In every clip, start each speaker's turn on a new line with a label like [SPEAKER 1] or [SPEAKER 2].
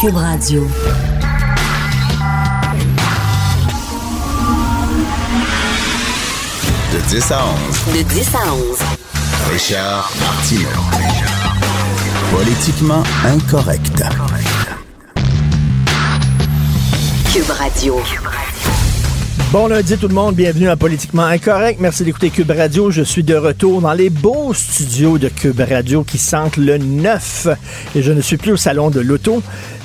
[SPEAKER 1] Cube Radio.
[SPEAKER 2] De 10 à 11.
[SPEAKER 1] De 10 à 11.
[SPEAKER 2] Richard Martineau. Politiquement incorrect.
[SPEAKER 1] Cube Radio.
[SPEAKER 3] Bon lundi tout le monde, bienvenue à Politiquement Incorrect. Merci d'écouter Cube Radio. Je suis de retour dans les beaux studios de Cube Radio qui sentent le neuf et je ne suis plus au salon de l'auto.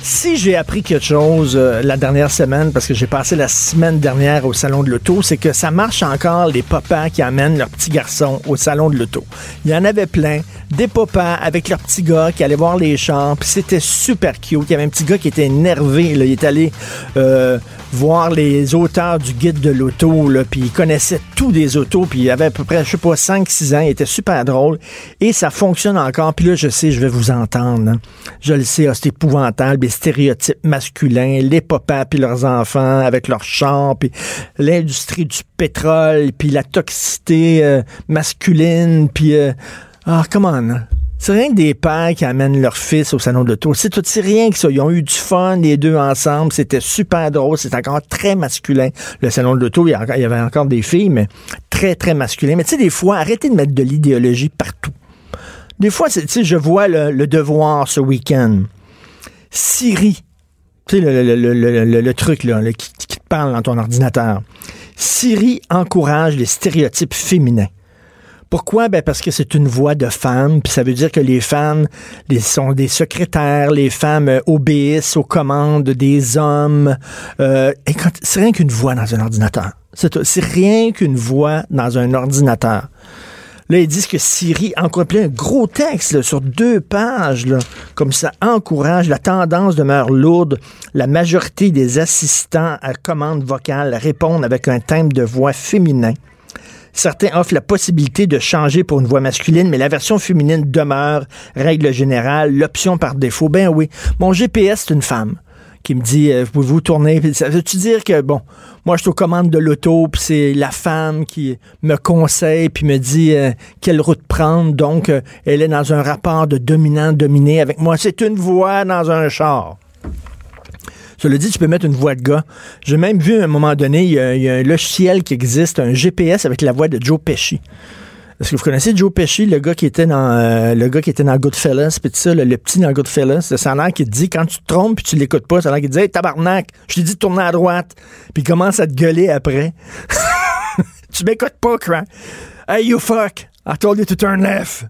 [SPEAKER 3] Si j'ai appris quelque chose euh, la dernière semaine, parce que j'ai passé la semaine dernière au salon de l'auto, c'est que ça marche encore les papas qui amènent leurs petits garçons au salon de l'auto. Il y en avait plein, des papas avec leurs petits gars qui allaient voir les champs, c'était super cute. Il y avait un petit gars qui était énervé, il est allé euh, voir les auteurs du guide de l'auto, puis il connaissait tous des autos, puis il avait à peu près, je sais pas, 5-6 ans, il était super drôle, et ça fonctionne encore, puis là, je sais, je vais vous entendre, hein. je le sais, ah, c'est épouvantable, stéréotypes masculins, les papas puis leurs enfants avec leurs champs, puis l'industrie du pétrole, puis la toxicité euh, masculine, puis... euh, ah, comment, hein. C'est rien que des pères qui amènent leur fils au salon de l'auto. C'est tout, c'est rien que ça. Ils ont eu du fun, les deux ensemble. C'était super drôle. C'est encore très masculin. Le salon de l'auto, il y, avait encore des filles, mais très, très masculin. Mais tu sais, des fois, arrêtez de mettre de l'idéologie partout. Des fois, tu sais, je vois le devoir ce week-end. Siri, tu sais, le, le- truc qui, te parle dans ton ordinateur. Siri encourage les stéréotypes féminins. Pourquoi? Ben parce que c'est une voix de femme, puis ça veut dire que les femmes les, sont des secrétaires, les femmes euh, obéissent aux commandes des hommes. Euh, c'est rien qu'une voix dans un ordinateur. C'est rien qu'une voix dans un ordinateur. Là, ils disent que Siri encourage plein un gros texte sur deux pages, comme ça encourage. La tendance demeure lourde. La majorité des assistants à commande vocale répondent avec un thème de voix féminin. Certains offrent la possibilité de changer pour une voix masculine, mais la version féminine demeure, règle générale, l'option par défaut. Ben oui, mon GPS, c'est une femme qui me dit euh, pouvez-vous tourner? Puis ça veut-tu dire que bon moi je suis aux commandes de l'auto puis c'est la femme qui me conseille puis me dit euh, quelle route prendre donc euh, elle est dans un rapport de dominant dominé avec moi c'est une voix dans un char cela dit, tu peux mettre une voix de gars. J'ai même vu à un moment donné, il y a un logiciel qui existe, un GPS avec la voix de Joe Pesci. Est-ce que vous connaissez Joe Pesci, le gars qui était dans euh, le gars qui était dans puis ça, le, petit dans Goodfellas, ça a l'air qu'il te dit quand tu te trompes puis tu l'écoutes pas, ça a l'air qu'il te dit hey, tabarnak, je t'ai dit de tourner à droite, puis commence à te gueuler après. tu m'écoutes pas, cran. Hey you fuck, I told you to turn left.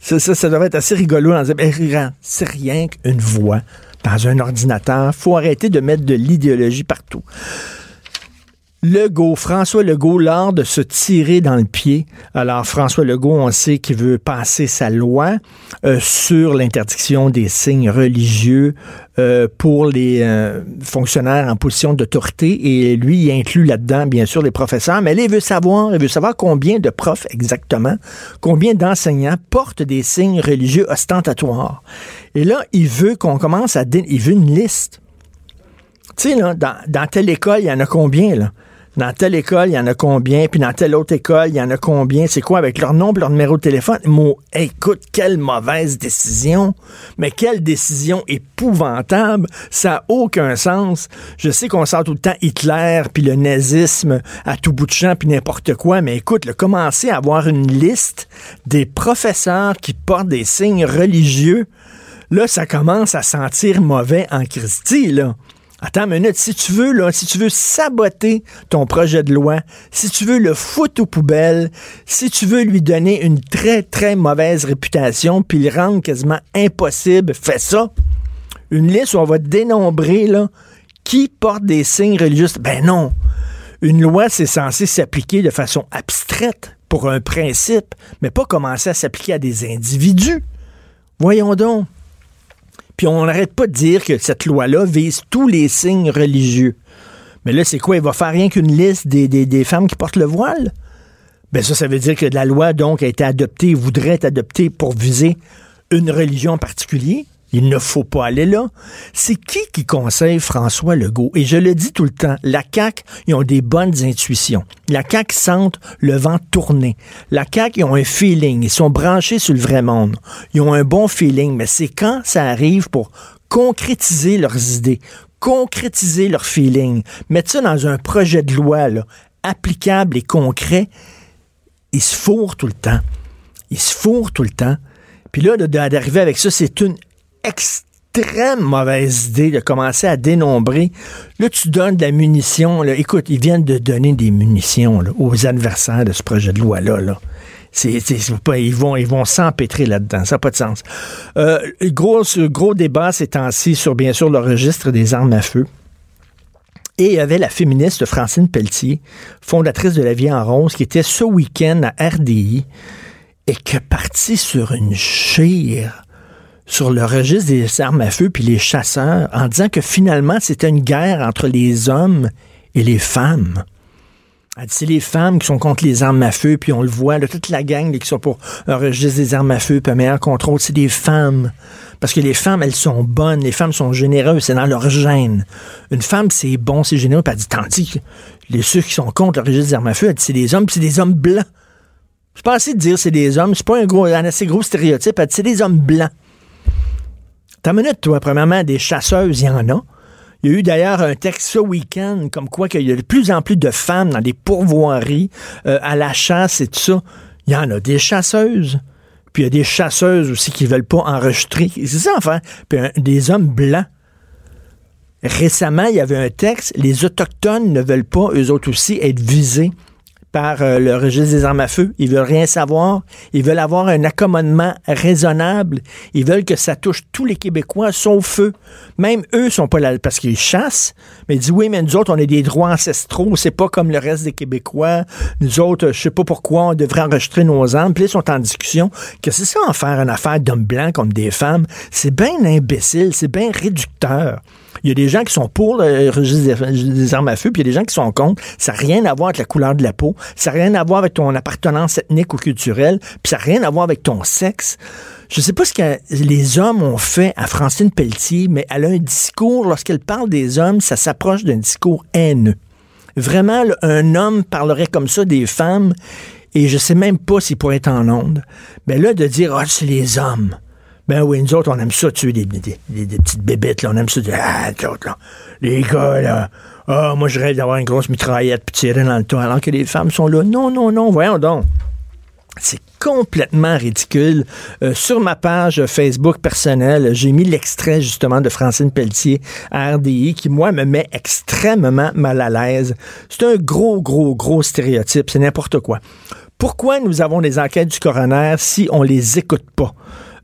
[SPEAKER 3] Ça, ça, ça devrait être assez rigolo. dans- Ben, regarde, c'est rien qu'une voix dans un ordinateur. faut arrêter de mettre de l'idéologie partout. Legault, François Legault, lors de se tirer dans le pied. Alors, François Legault, on sait qu'il veut passer sa loi euh, sur l'interdiction des signes religieux euh, pour les euh, fonctionnaires en position d'autorité. Et lui, il inclut là-dedans, bien sûr, les professeurs. Mais là, il veut savoir, il veut savoir combien de profs exactement, combien d'enseignants portent des signes religieux ostentatoires. Et là, il veut qu'on commence à... Il veut une liste. Tu sais, là, dans telle école, il y en a combien, là? Dans telle école, il y en a combien? Puis dans telle autre école, il y en a combien? C'est quoi avec leur nom leur numéro de téléphone? Mo, écoute, quelle mauvaise décision. Mais quelle décision épouvantable. Ça n'a aucun sens. Je sais qu'on sort tout le temps Hitler puis le nazisme à tout bout de champ puis n'importe quoi. Mais écoute, le commencer à avoir une liste des professeurs qui portent des signes religieux, là, ça commence à sentir mauvais en Christie, là. Attends une minute, si tu veux, là, si tu veux saboter ton projet de loi, si tu veux le foutre aux poubelles, si tu veux lui donner une très, très mauvaise réputation, puis le rendre quasiment impossible, fais ça. Une liste où on va dénombrer, qui porte des signes religieux. Ben non. Une loi, c'est censé s'appliquer de façon abstraite pour un principe, mais pas commencer à s'appliquer à des individus. Voyons donc. Puis on n'arrête pas de dire que cette loi-là vise tous les signes religieux. Mais là, c'est quoi? Il va faire rien qu'une liste des, des, des femmes qui portent le voile? Ben ça, ça veut dire que la loi, donc, a été adoptée, voudrait être adoptée pour viser une religion en particulier. Il ne faut pas aller là. C'est qui qui conseille François Legault? Et je le dis tout le temps, la CAQ, ils ont des bonnes intuitions. La CAQ sente le vent tourner. La CAQ, ils ont un feeling. Ils sont branchés sur le vrai monde. Ils ont un bon feeling. Mais c'est quand ça arrive pour concrétiser leurs idées, concrétiser leurs feelings, mettre ça dans un projet de loi applicable et concret, ils se fourrent tout le temps. Ils se fourrent tout le temps. Puis là, d'arriver avec ça, c'est une extrême mauvaise idée de commencer à dénombrer. Là, tu donnes de la munition. Écoute, ils viennent de donner des munitions aux adversaires de ce projet de loi-là. Là. Ils vont, ils vont s'empêtrer là-dedans. Ça n'a pas de sens. Euh, gros, gros débat ces temps-ci sur, bien sûr, le registre des armes à feu. Et il y avait la féministe Francine Pelletier, fondatrice de La Vie en Rose, qui était ce week-end à RDI et qui est partie sur une chire sur le registre des armes à feu puis les chasseurs en disant que finalement c'était une guerre entre les hommes et les femmes. C'est les femmes qui sont contre les armes à feu, puis on le voit, toute la gang qui sont pour un registre des armes à feu, puis un meilleur contrôle, c'est des femmes. Parce que les femmes, elles sont bonnes, les femmes sont généreuses, c'est dans leur gène. Une femme, c'est bon, c'est généreux, puis elle dit, tandis que les ceux qui sont contre le registre des armes à feu, elle dit, c'est des hommes, c'est des hommes blancs. C'est pas assez de dire c'est des hommes, c'est pas un, gros, un assez gros stéréotype, elle dit, c'est des hommes blancs. T'as minute, toi, premièrement, des chasseuses, il y en a. Il y a eu d'ailleurs un texte ce week-end comme quoi qu'il y a de plus en plus de femmes dans des pourvoiries, euh, à la chasse et tout ça. Il y en a des chasseuses. Puis il y a des chasseuses aussi qui veulent pas enregistrer. C'est ça, enfin. Puis des hommes blancs. Récemment, il y avait un texte, les Autochtones ne veulent pas, eux autres aussi, être visés euh, le registre des armes à feu. Ils veulent rien savoir. Ils veulent avoir un accommodement raisonnable. Ils veulent que ça touche tous les Québécois, sauf feu. Même eux sont pas là parce qu'ils chassent. Mais ils disent oui, mais nous autres, on a des droits ancestraux. C'est pas comme le reste des Québécois. Nous autres, je sais pas pourquoi on devrait enregistrer nos armes. Puis ils sont en discussion. Que c'est ça en faire une affaire d'hommes blancs comme des femmes? C'est bien imbécile. C'est bien réducteur. Il y a des gens qui sont pour le registre des armes à feu, puis il y a des gens qui sont contre. Ça n'a rien à voir avec la couleur de la peau, ça n'a rien à voir avec ton appartenance ethnique ou culturelle, puis ça n'a rien à voir avec ton sexe. Je ne sais pas ce que les hommes ont fait à Francine Pelletier, mais elle a un discours, lorsqu'elle parle des hommes, ça s'approche d'un discours haineux. Vraiment, un homme parlerait comme ça des femmes, et je sais même pas s'il pourrait être en onde. Mais là, de dire, ah, c'est les hommes. Ben oui, nous autres, on aime ça tuer des, des, des, petites bébêtes, là. On aime ça dire, ah, autres, là. Les gars, là. Ah, moi, je rêve d'avoir une grosse mitraillette puis tirer dans le toit, alors que les femmes sont là. Non, non, non, voyons donc. C'est complètement ridicule. Euh, sur ma page Facebook personnelle, j'ai mis l'extrait justement de Francine Pelletier à RDI qui, moi, me met extrêmement mal à l'aise. C'est un gros, gros, gros stéréotype. C'est n'importe quoi. Pourquoi nous avons des enquêtes du coroner si on les écoute pas?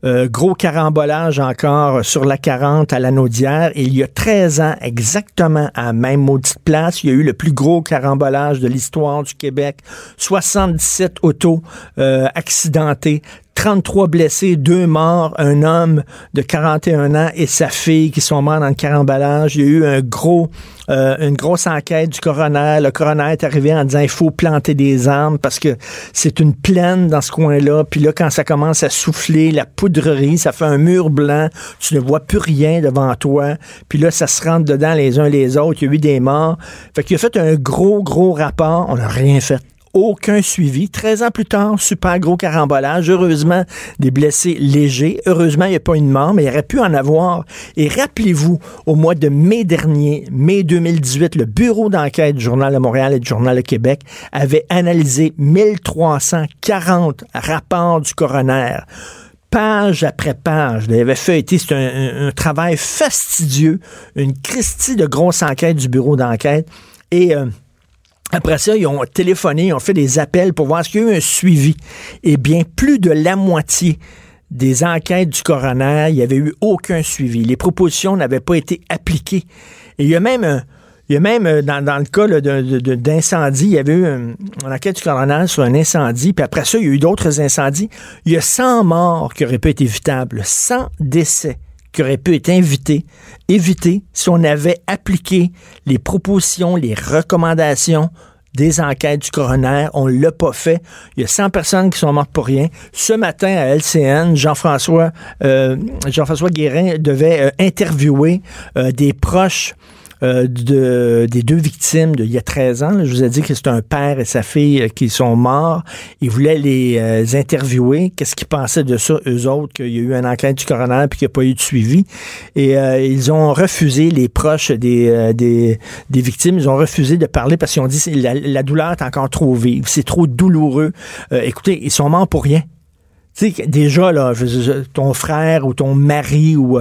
[SPEAKER 3] Euh, gros carambolage encore sur la 40 à l'anneau d'hier. Il y a 13 ans, exactement à la même maudite place, il y a eu le plus gros carambolage de l'histoire du Québec. 77 autos euh, accidentées, 33 blessés, deux morts, un homme de 41 ans et sa fille qui sont morts dans le carambolage. Il y a eu un gros, euh, une grosse enquête du coroner. Le coroner est arrivé en disant il faut planter des armes parce que c'est une plaine dans ce coin-là. Puis là, quand ça commence à souffler, la poudrerie, ça fait un mur blanc. Tu ne vois plus rien devant toi. Puis là, ça se rentre dedans les uns les autres. Il y a eu des morts. Fait qu'il a fait un gros, gros rapport. On n'a rien fait aucun suivi. 13 ans plus tard, super gros carambolage. Heureusement, des blessés légers. Heureusement, il n'y a pas une mort, mais il aurait pu en avoir. Et rappelez-vous, au mois de mai dernier, mai 2018, le bureau d'enquête du Journal de Montréal et du Journal de Québec avait analysé 1340 rapports du coroner page après page. Il avait fait c'est un, travail fastidieux, une Christie de grosse enquête du bureau d'enquête. Et euh, après ça, ils ont téléphoné, ils ont fait des appels pour voir s'il y a eu un suivi. Eh bien, plus de la moitié des enquêtes du coroner, il n'y avait eu aucun suivi. Les propositions n'avaient pas été appliquées. Et il y a même il y a même, euh, dans, le cas d'incendie, il y avait eu une, enquête du coroner sur un incendie, puis après ça, il y a eu d'autres incendies. Il y a 100 morts qui auraient pu être évitables, 100 décès qui auraient pu être invités, éviter si on avait appliqué les propositions, les recommandations des enquêtes du coroner. On l'a pas fait. Il y a 100 personnes qui sont mortes pour rien. Ce matin à LCN, Jean-François euh, Jean-François Guérin devait euh, interviewer euh, des proches euh, de, des deux victimes d'il y a 13 ans. je vous ai dit que c'est un père et sa fille euh, qui sont morts. Il voulait les euh, interviewer. Qu'est-ce qu'ils pensaient de ça, eux autres, qu'il y a eu un enquête du coroner puis qu'il n'y a pas eu de suivi? Et ils ont refusé, les proches des, des, des, victimes, ils ont refusé de parler parce qu'ils ont dit la, la douleur est encore trop vive, c'est trop douloureux. écoutez, ils sont morts pour rien. Tu sais, déjà, là, ton frère ou ton mari ou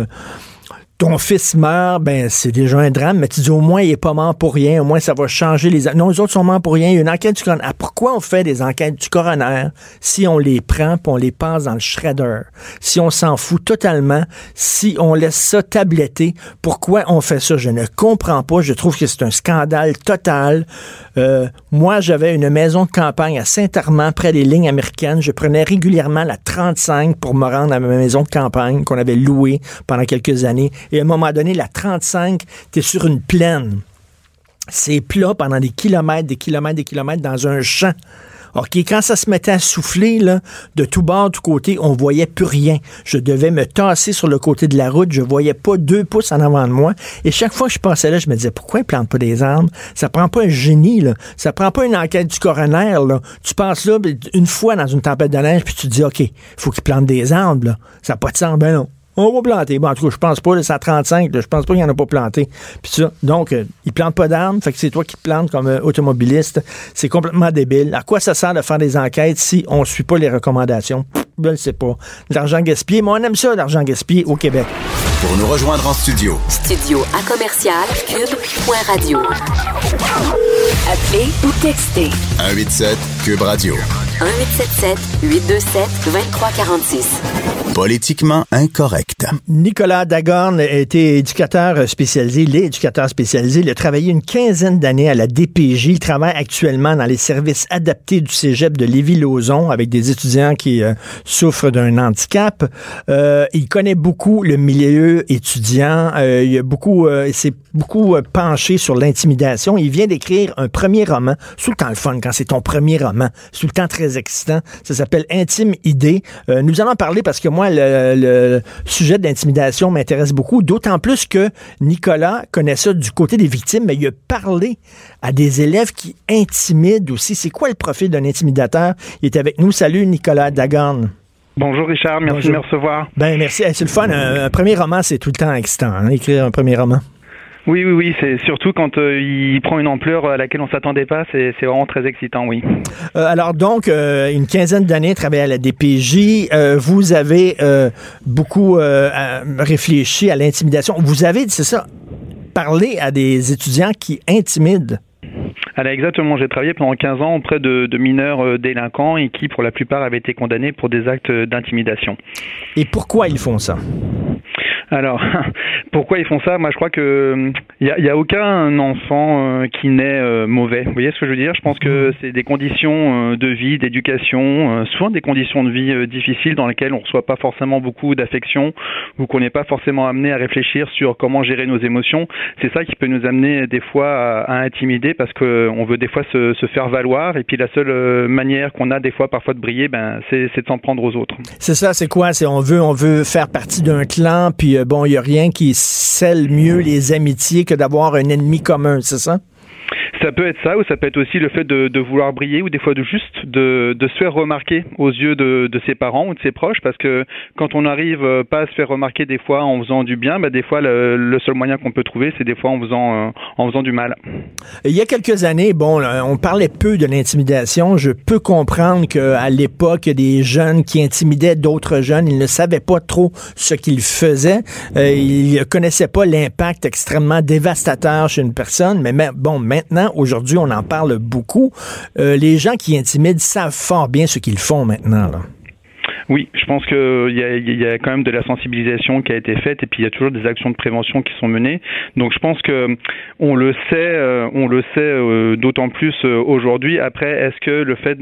[SPEAKER 3] ton fils meurt, ben c'est déjà un drame, mais tu dis au moins il est pas mort pour rien, au moins ça va changer les... Non, les autres sont morts pour rien, il y a une enquête du coroner. Ah, pourquoi on fait des enquêtes du coroner si on les prend puis on les passe dans le shredder? Si on s'en fout totalement, si on laisse ça tabletter, pourquoi on fait ça? Je ne comprends pas, je trouve que c'est un scandale total. Euh, moi, j'avais une maison de campagne à Saint-Armand, près des lignes américaines. Je prenais régulièrement la 35 pour me rendre à ma maison de campagne qu'on avait louée pendant quelques années et à un moment donné, la 35, tu es sur une plaine. C'est plat pendant des kilomètres, des kilomètres, des kilomètres dans un champ. OK, quand ça se mettait à souffler, de tout bord, de tout côté, on voyait plus rien. Je devais me tasser sur le côté de la route. Je voyais pas deux pouces en avant de moi. Et chaque fois que je passais là, je me disais, pourquoi ils plantent pas des arbres? Ça prend pas un génie, là. Ça prend pas une enquête du coroner. Tu passes là, une fois dans une tempête de neige, puis tu te dis, OK, faut qu'ils plantent des arbres, là. Ça n'a pas de sens. Ben non. On va planter. Bon, en tout cas, je pense pas, c'est à 35, je pense pas qu'il n'y en a pas planté. Puis ça, donc, euh, ils plantent pas d'armes, fait que c'est toi qui plantes comme euh, automobiliste. C'est complètement débile. À quoi ça sert de faire des enquêtes si on suit pas les recommandations? Je ne sais pas. L'argent gaspillé, mais on aime ça, l'argent gaspillé au Québec.
[SPEAKER 2] Pour nous rejoindre en studio.
[SPEAKER 1] Studio à commercial cube.radio. Appelez ou textez.
[SPEAKER 2] 187 cube radio.
[SPEAKER 1] 1877 827 2346.
[SPEAKER 2] Politiquement incorrect.
[SPEAKER 3] Nicolas Dagorn a été éducateur spécialisé, il est éducateur spécialisé. Il a travaillé une quinzaine d'années à la DPJ. Il travaille actuellement dans les services adaptés du cégep de Lévis-Lauzon avec des étudiants qui euh, souffrent d'un handicap. Euh, il connaît beaucoup le milieu étudiant. Euh, il a beaucoup, s'est beaucoup penché sur l'intimidation. Il vient d'écrire un premier roman. C'est tout le temps le fun quand c'est ton premier roman. C'est le temps très excitant. Ça s'appelle Intime Idée. nous allons parler parce que moi, le, sujet d'intimidation m'intéresse beaucoup, d'autant plus que Nicolas connaît ça du côté des victimes, mais il a parlé à des élèves qui intimident aussi. C'est quoi le profil d'un intimidateur? Il est avec nous. Salut, Nicolas Dagan.
[SPEAKER 4] Bonjour Richard, merci de me recevoir.
[SPEAKER 3] Ben merci, c'est le fun. Un, premier roman, c'est tout le temps excitant, hein, écrire un premier roman.
[SPEAKER 4] Oui, oui, oui, c'est surtout quand euh, il prend une ampleur à laquelle on s'attendait pas, c'est vraiment très excitant, oui.
[SPEAKER 3] Euh, alors donc, euh, une quinzaine d'années travaillé à la DPJ, vous avez beaucoup réfléchi à l'intimidation. Vous avez, c'est ça, parlé à des étudiants qui intimident.
[SPEAKER 4] Alors exactement, j'ai travaillé pendant 15 ans auprès de, de, mineurs délinquants et qui, pour la plupart, avaient été condamnés pour des actes d'intimidation.
[SPEAKER 3] Et pourquoi ils font ça?
[SPEAKER 4] Alors, pourquoi ils font ça? Moi, je crois que il y a, aucun enfant euh, qui naît euh, mauvais. Vous voyez ce que je veux dire? Je pense que mhm. c'est des conditions euh, de vie, d'éducation, souvent des conditions de vie difficiles dans lesquelles on reçoit pas forcément beaucoup d'affection ou qu'on n'est pas forcément amené à réfléchir sur comment gérer nos émotions. C'est ça qui peut nous amener des fois à, intimider parce qu'on veut des fois se, se, faire valoir et puis la seule manière qu'on a des fois parfois de briller, ben c'est de s'en prendre aux autres.
[SPEAKER 3] C'est ça, c'est quoi? C'est on veut on veut faire partie d'un clan puis bon, il n'y a rien qui scelle mieux les amitiés que d'avoir un ennemi commun, c'est ça?
[SPEAKER 4] Ça peut être ça, ou ça peut être aussi le fait de, vouloir briller, ou des fois de juste de, se faire remarquer aux yeux de, ses parents ou de ses proches, parce que quand on n'arrive euh, pas à se faire remarquer des fois en faisant du bien, bah des fois le, seul moyen qu'on peut trouver, c'est des fois en faisant, euh, en faisant du mal.
[SPEAKER 3] Il y a quelques années, bon, on parlait peu de l'intimidation. Je peux comprendre qu'à l'époque, des jeunes qui intimidaient d'autres jeunes. Ils ne savaient pas trop ce qu'ils faisaient. Euh, ils ne connaissaient pas l'impact extrêmement dévastateur chez une personne. Mais bon, maintenant, Aujourd'hui, on en parle beaucoup. Euh, les gens qui intimident savent fort bien ce qu'ils font maintenant.
[SPEAKER 4] Oui, je pense qu'il y a, quand même de la sensibilisation qui a été faite et puis il y a toujours des actions de prévention qui sont menées. Donc je pense que on le sait, euh, on le sait euh, d'autant plus euh, aujourd'hui. Après, est-ce que le fait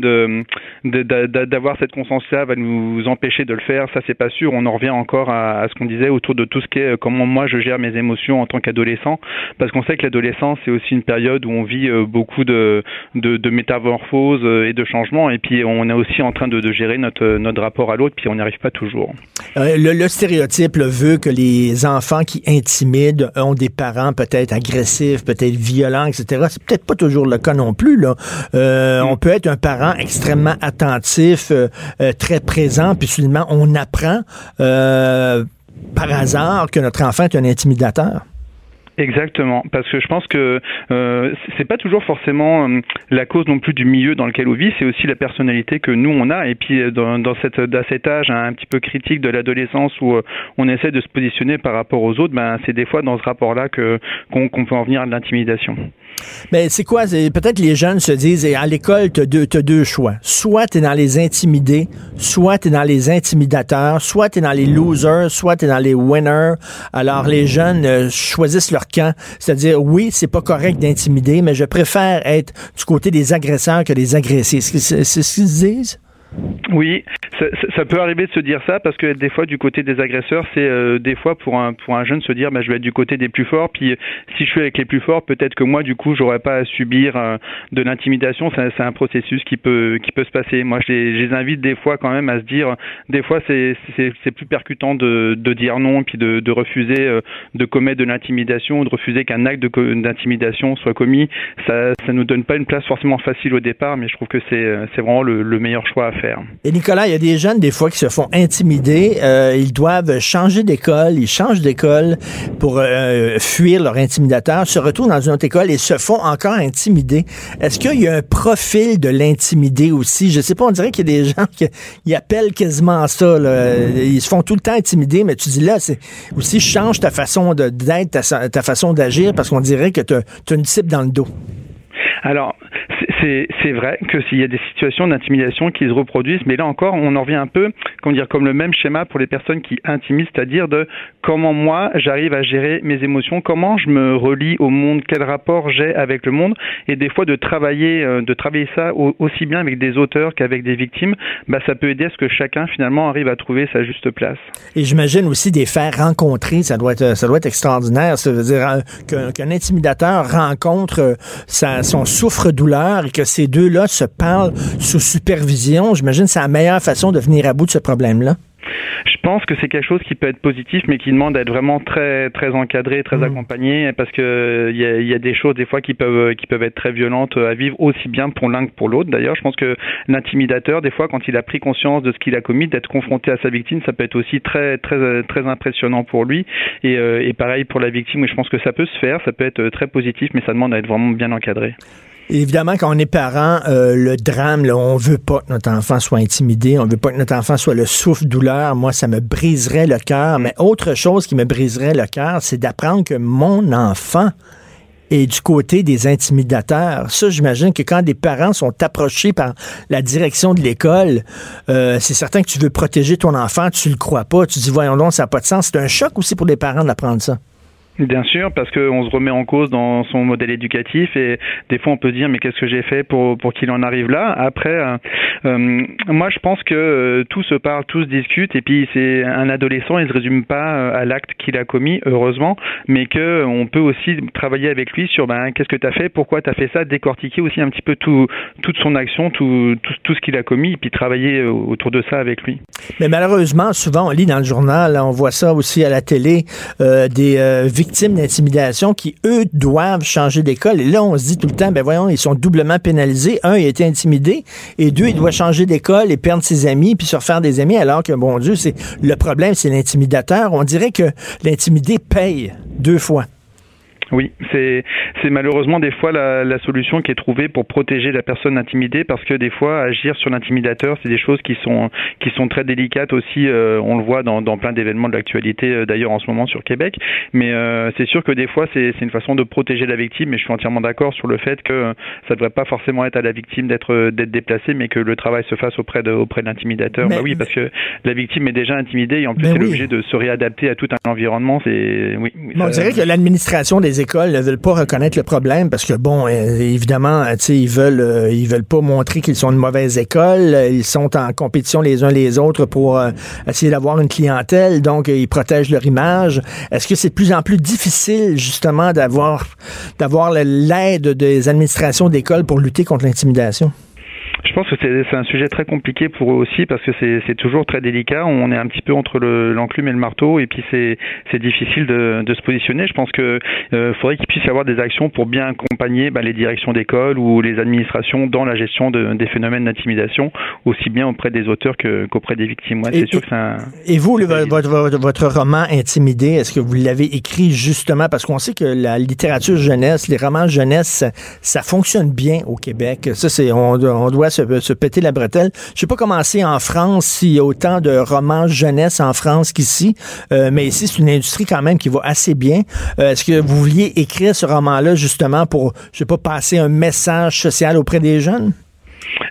[SPEAKER 4] d'avoir cette conscience-là va nous empêcher de le faire? Ça, c'est pas sûr. On en revient encore à, ce qu'on disait autour de tout ce qui est comment moi je gère mes émotions en tant qu'adolescent, parce qu'on sait que l'adolescence c'est aussi une période où on vit beaucoup de métamorphoses et de changements, et puis on est aussi en train de, de gérer notre notre rapport l'autre, puis on n'y arrive pas toujours.
[SPEAKER 3] Euh, le, stéréotype veut que les enfants qui intimident ont des parents peut-être agressifs, peut-être violents, etc. C'est peut-être pas toujours le cas non plus. Euh, On peut être un parent extrêmement attentif, euh, très présent, puis finalement on apprend par hasard que notre enfant est un intimidateur.
[SPEAKER 4] Exactement, parce que je pense que euh, c'est pas toujours forcément euh, la cause non plus du milieu dans lequel on vit, c'est aussi la personnalité que nous on a. Et puis euh, dans, dans, cette, dans cet âge un petit peu critique de l'adolescence où euh, on essaie de se positionner par rapport aux autres, ben c'est des fois dans ce rapport-là que qu'on qu peut en venir à de l'intimidation.
[SPEAKER 3] Mais c'est quoi? Peut-être les jeunes se disent, à l'école, tu as deux choix. Soit tu es dans les intimidés, soit tu es dans les intimidateurs, soit tu es dans les losers, soit tu es dans les winners. Alors les jeunes euh, choisissent leur camp. C'est-à-dire, oui, c'est pas correct d'intimider, mais je préfère être du côté des agresseurs que des agressés. C'est ce qu'ils disent?
[SPEAKER 4] Oui, ça, peut arriver de se dire ça parce que des fois du côté des agresseurs, c'est euh, des fois pour un pour un jeune se dire bah, je vais être du côté des plus forts puis si je suis avec les plus forts, peut-être que moi du coup, j'aurais pas à subir euh, de l'intimidation, c'est un processus qui peut qui peut se passer. Moi, je les, invite des fois quand même à se dire des fois c'est c'est plus percutant de de dire non puis de de refuser euh, de commettre de l'intimidation ou de refuser qu'un acte d'intimidation soit commis. Ça ça nous donne pas une place forcément facile au départ, mais je trouve que c'est c'est vraiment le, le meilleur choix à faire faire.
[SPEAKER 3] Et Nicolas, il y a des jeunes, des fois, qui se font intimider. Euh, ils doivent changer d'école. Ils changent d'école pour euh, fuir leur intimidateur, se retrouvent dans une autre école et se font encore intimider. Est-ce qu'il y a un profil de l'intimidé aussi? Je sais pas, on dirait qu'il y a des gens qui appellent quasiment ça. Là. Ils se font tout le temps intimider, mais tu dis là, c'est aussi change ta façon d'être, ta, ta, façon d'agir, parce qu'on dirait que tu as une cible dans le dos.
[SPEAKER 4] Alors, c'est vrai que s'il y a des situations d'intimidation qui se reproduisent, mais là encore, on en revient un peu, comment dire, comme le même schéma pour les personnes qui intimisent, c'est-à-dire de comment moi j'arrive à gérer mes émotions, comment je me relie au monde, quel rapport j'ai avec le monde, et des fois de travailler, euh, de travailler ça aussi bien avec des auteurs qu'avec des victimes, bah ça peut aider à ce que chacun finalement arrive à trouver sa juste place.
[SPEAKER 3] Et j'imagine aussi des faire rencontrer, ça doit être, ça doit être extraordinaire. Ça veut dire euh, qu'un intimidateur rencontre euh, sa, son souffre-douleur que ces deux-là se parlent sous supervision, j'imagine que c'est la meilleure façon de venir à bout de ce problème-là.
[SPEAKER 4] Je pense que c'est quelque chose qui peut être positif, mais qui demande d'être vraiment très très encadré, très mmh. accompagné, parce que il y a, y a, des choses des fois qui peuvent qui peuvent être très violentes à vivre aussi bien pour l'un que pour l'autre. D'ailleurs, je pense que l'intimidateur, des fois, quand il a pris conscience de ce qu'il a commis, d'être confronté à sa victime, ça peut être aussi très très très impressionnant pour lui. Et, euh, et pareil pour la victime, je pense que ça peut se faire, ça peut être très positif, mais ça demande à être vraiment bien encadré.
[SPEAKER 3] Évidemment, quand on est parent, euh, le drame, là, on veut pas que notre enfant soit intimidé, on veut pas que notre enfant soit le souffle-douleur. Moi, ça me briserait le cœur. Mais autre chose qui me briserait le cœur, c'est d'apprendre que mon enfant est du côté des intimidateurs. Ça, j'imagine que quand des parents sont approchés par la direction de l'école, euh, c'est certain que tu veux protéger ton enfant, tu le crois pas, tu dis voyons donc, ça n'a pas de sens. C'est un choc aussi pour les parents d'apprendre ça.
[SPEAKER 4] Bien sûr, parce qu'on se remet en cause dans son modèle éducatif et des fois on peut dire mais qu'est-ce que j'ai fait pour pour qu'il en arrive là? Après, euh, euh, moi je pense que euh, tout se parle, tout se discute et puis c'est un adolescent, il se résume pas à l'acte qu'il a commis, heureusement, mais que on peut aussi travailler avec lui sur ben qu'est-ce que tu as fait, pourquoi tu as fait ça, décortiquer aussi un petit peu tout toute son action, tout tout, tout ce qu'il a commis et puis travailler autour de ça avec lui.
[SPEAKER 3] Mais malheureusement, souvent on lit dans le journal, on voit ça aussi à la télé, des victimes victimes d'intimidation qui, eux, doivent changer d'école. Et là, on se dit tout le temps, ben voyons, ils sont doublement pénalisés. Un, il a été intimidé. Et deux, il doit changer d'école et perdre ses amis, puis se refaire des amis, alors que, bon Dieu, c'est le problème, c'est l'intimidateur. On dirait que l'intimidé paye deux fois.
[SPEAKER 4] Oui, c'est c'est malheureusement des fois la, la, solution qui est trouvée pour protéger la personne intimidée parce que des fois agir sur l'intimidateur c'est des choses qui sont qui sont très délicates aussi euh, on le voit dans, dans plein d'événements de l'actualité euh, d'ailleurs en ce moment sur Québec mais euh, c'est sûr que des fois c'est c'est une façon de protéger la victime et je suis entièrement d'accord sur le fait que ça ne devrait pas forcément être à la victime d'être d'être déplacée mais que le travail se fasse auprès de auprès de l'intimidateur. Bah oui parce que la victime est déjà intimidée et en plus elle est obligée de se réadapter à tout un environnement c'est oui.
[SPEAKER 3] Bon, on dirait que l'administration des écoles ne veulent pas reconnaître le problème parce que bon, euh, évidemment, sais, ils veulent, euh, ils veulent pas montrer qu'ils sont une mauvaise école. Ils sont en compétition les uns les autres pour euh, essayer d'avoir une clientèle, donc ils protègent leur image. Est-ce que c'est de plus en plus difficile justement d'avoir, d'avoir l'aide des administrations d'écoles pour lutter contre l'intimidation?
[SPEAKER 4] Je pense que c'est un sujet très compliqué pour eux aussi parce que c'est toujours très délicat. On est un petit peu entre l'enclume et le marteau et puis c'est difficile de, de, se positionner. Je pense que euh, faudrait qu'il puisse y avoir des actions pour bien accompagner bah, les directions d'école ou les administrations dans la gestion de, des phénomènes d'intimidation, aussi bien auprès des auteurs qu'auprès des victimes. Ouais, c'est sûr que c'est un.
[SPEAKER 3] Et vous, votre, votre, roman Intimidé, est-ce que vous l'avez écrit justement? Parce qu'on sait que la littérature jeunesse, les romans jeunesse, ça, fonctionne bien au Québec. Ça, c'est on, on doit se, péter la bretelle. Je sais pas comment c'est en France, s'il y a autant de romans jeunesse en France qu'ici, euh, mais ici, c'est une industrie quand même qui va assez bien. Euh, est-ce que vous vouliez écrire ce roman-là justement pour, je sais pas, passer un message social auprès des jeunes?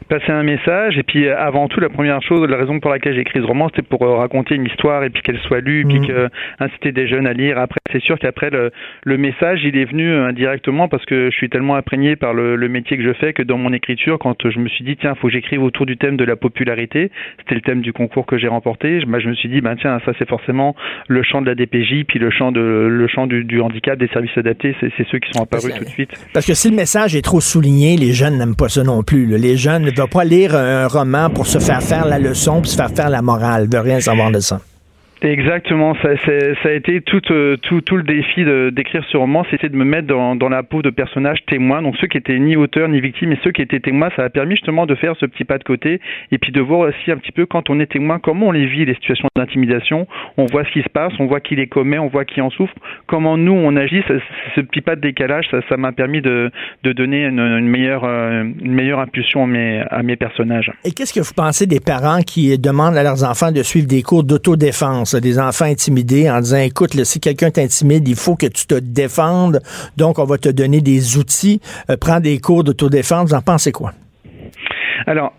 [SPEAKER 4] Passer un message. Et puis, avant tout, la première chose, la raison pour laquelle j'ai écrit ce roman, c'était pour euh, raconter une histoire et puis qu'elle soit lue, puis mmh. que, inciter des jeunes à lire. Après, c'est sûr qu'après, le, le, message, il est venu euh, indirectement parce que je suis tellement imprégné par le, le, métier que je fais que dans mon écriture, quand je me suis dit, tiens, faut que j'écrive autour du thème de la popularité, c'était le thème du concours que j'ai remporté, bah, je me suis dit, ben tiens, ça c'est forcément le champ de la DPJ, puis le champ, de, le champ du, du handicap, des services adaptés, c'est ceux qui sont apparus tout de suite.
[SPEAKER 3] Parce que si le message est trop souligné, les jeunes n'aiment pas ça non plus. Les jeunes ne doivent pas lire un roman pour se faire faire la leçon, puis se faire faire la morale, de rien savoir de ça.
[SPEAKER 4] Exactement, ça, ça, a été tout, euh, tout, tout le défi d'écrire ce roman, c'était de me mettre dans, dans, la peau de personnages témoins, donc ceux qui étaient ni auteurs ni victimes, mais ceux qui étaient témoins, ça a permis justement de faire ce petit pas de côté et puis de voir aussi un petit peu quand on est témoin, comment on les vit, les situations d'intimidation, on voit ce qui se passe, on voit qui les commet, on voit qui en souffre, comment nous on agit, ce, ce petit pas de décalage, ça m'a permis de, de donner une, une, meilleure, euh, une meilleure impulsion à mes, à mes personnages.
[SPEAKER 3] Et qu'est-ce que vous pensez des parents qui demandent à leurs enfants de suivre des cours d'autodéfense? Des enfants intimidés en disant, écoute, si quelqu'un t'intimide, il faut que tu te défendes, donc on va te donner des outils, euh, prends des cours d'autodéfense, vous en pensez quoi?
[SPEAKER 4] Alors,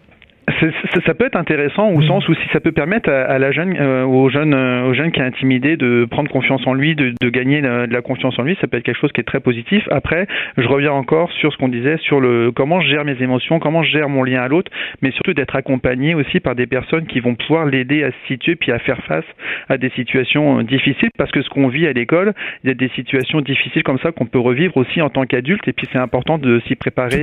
[SPEAKER 4] ça peut être intéressant au mm. sens où si ça peut permettre à, la jeune, euh, aux jeunes, euh, aux jeunes qui est intimidé de prendre confiance en lui, de, de gagner de la confiance en lui, ça peut être quelque chose qui est très positif. Après, je reviens encore sur ce qu'on disait sur le comment je gère mes émotions, comment je gère mon lien à l'autre, mais surtout d'être accompagné aussi par des personnes qui vont pouvoir l'aider à se situer puis à faire face à des situations euh, difficiles parce que ce qu'on vit à l'école, il y a des situations difficiles comme ça qu'on peut revivre aussi en tant qu'adulte et puis c'est important de s'y préparer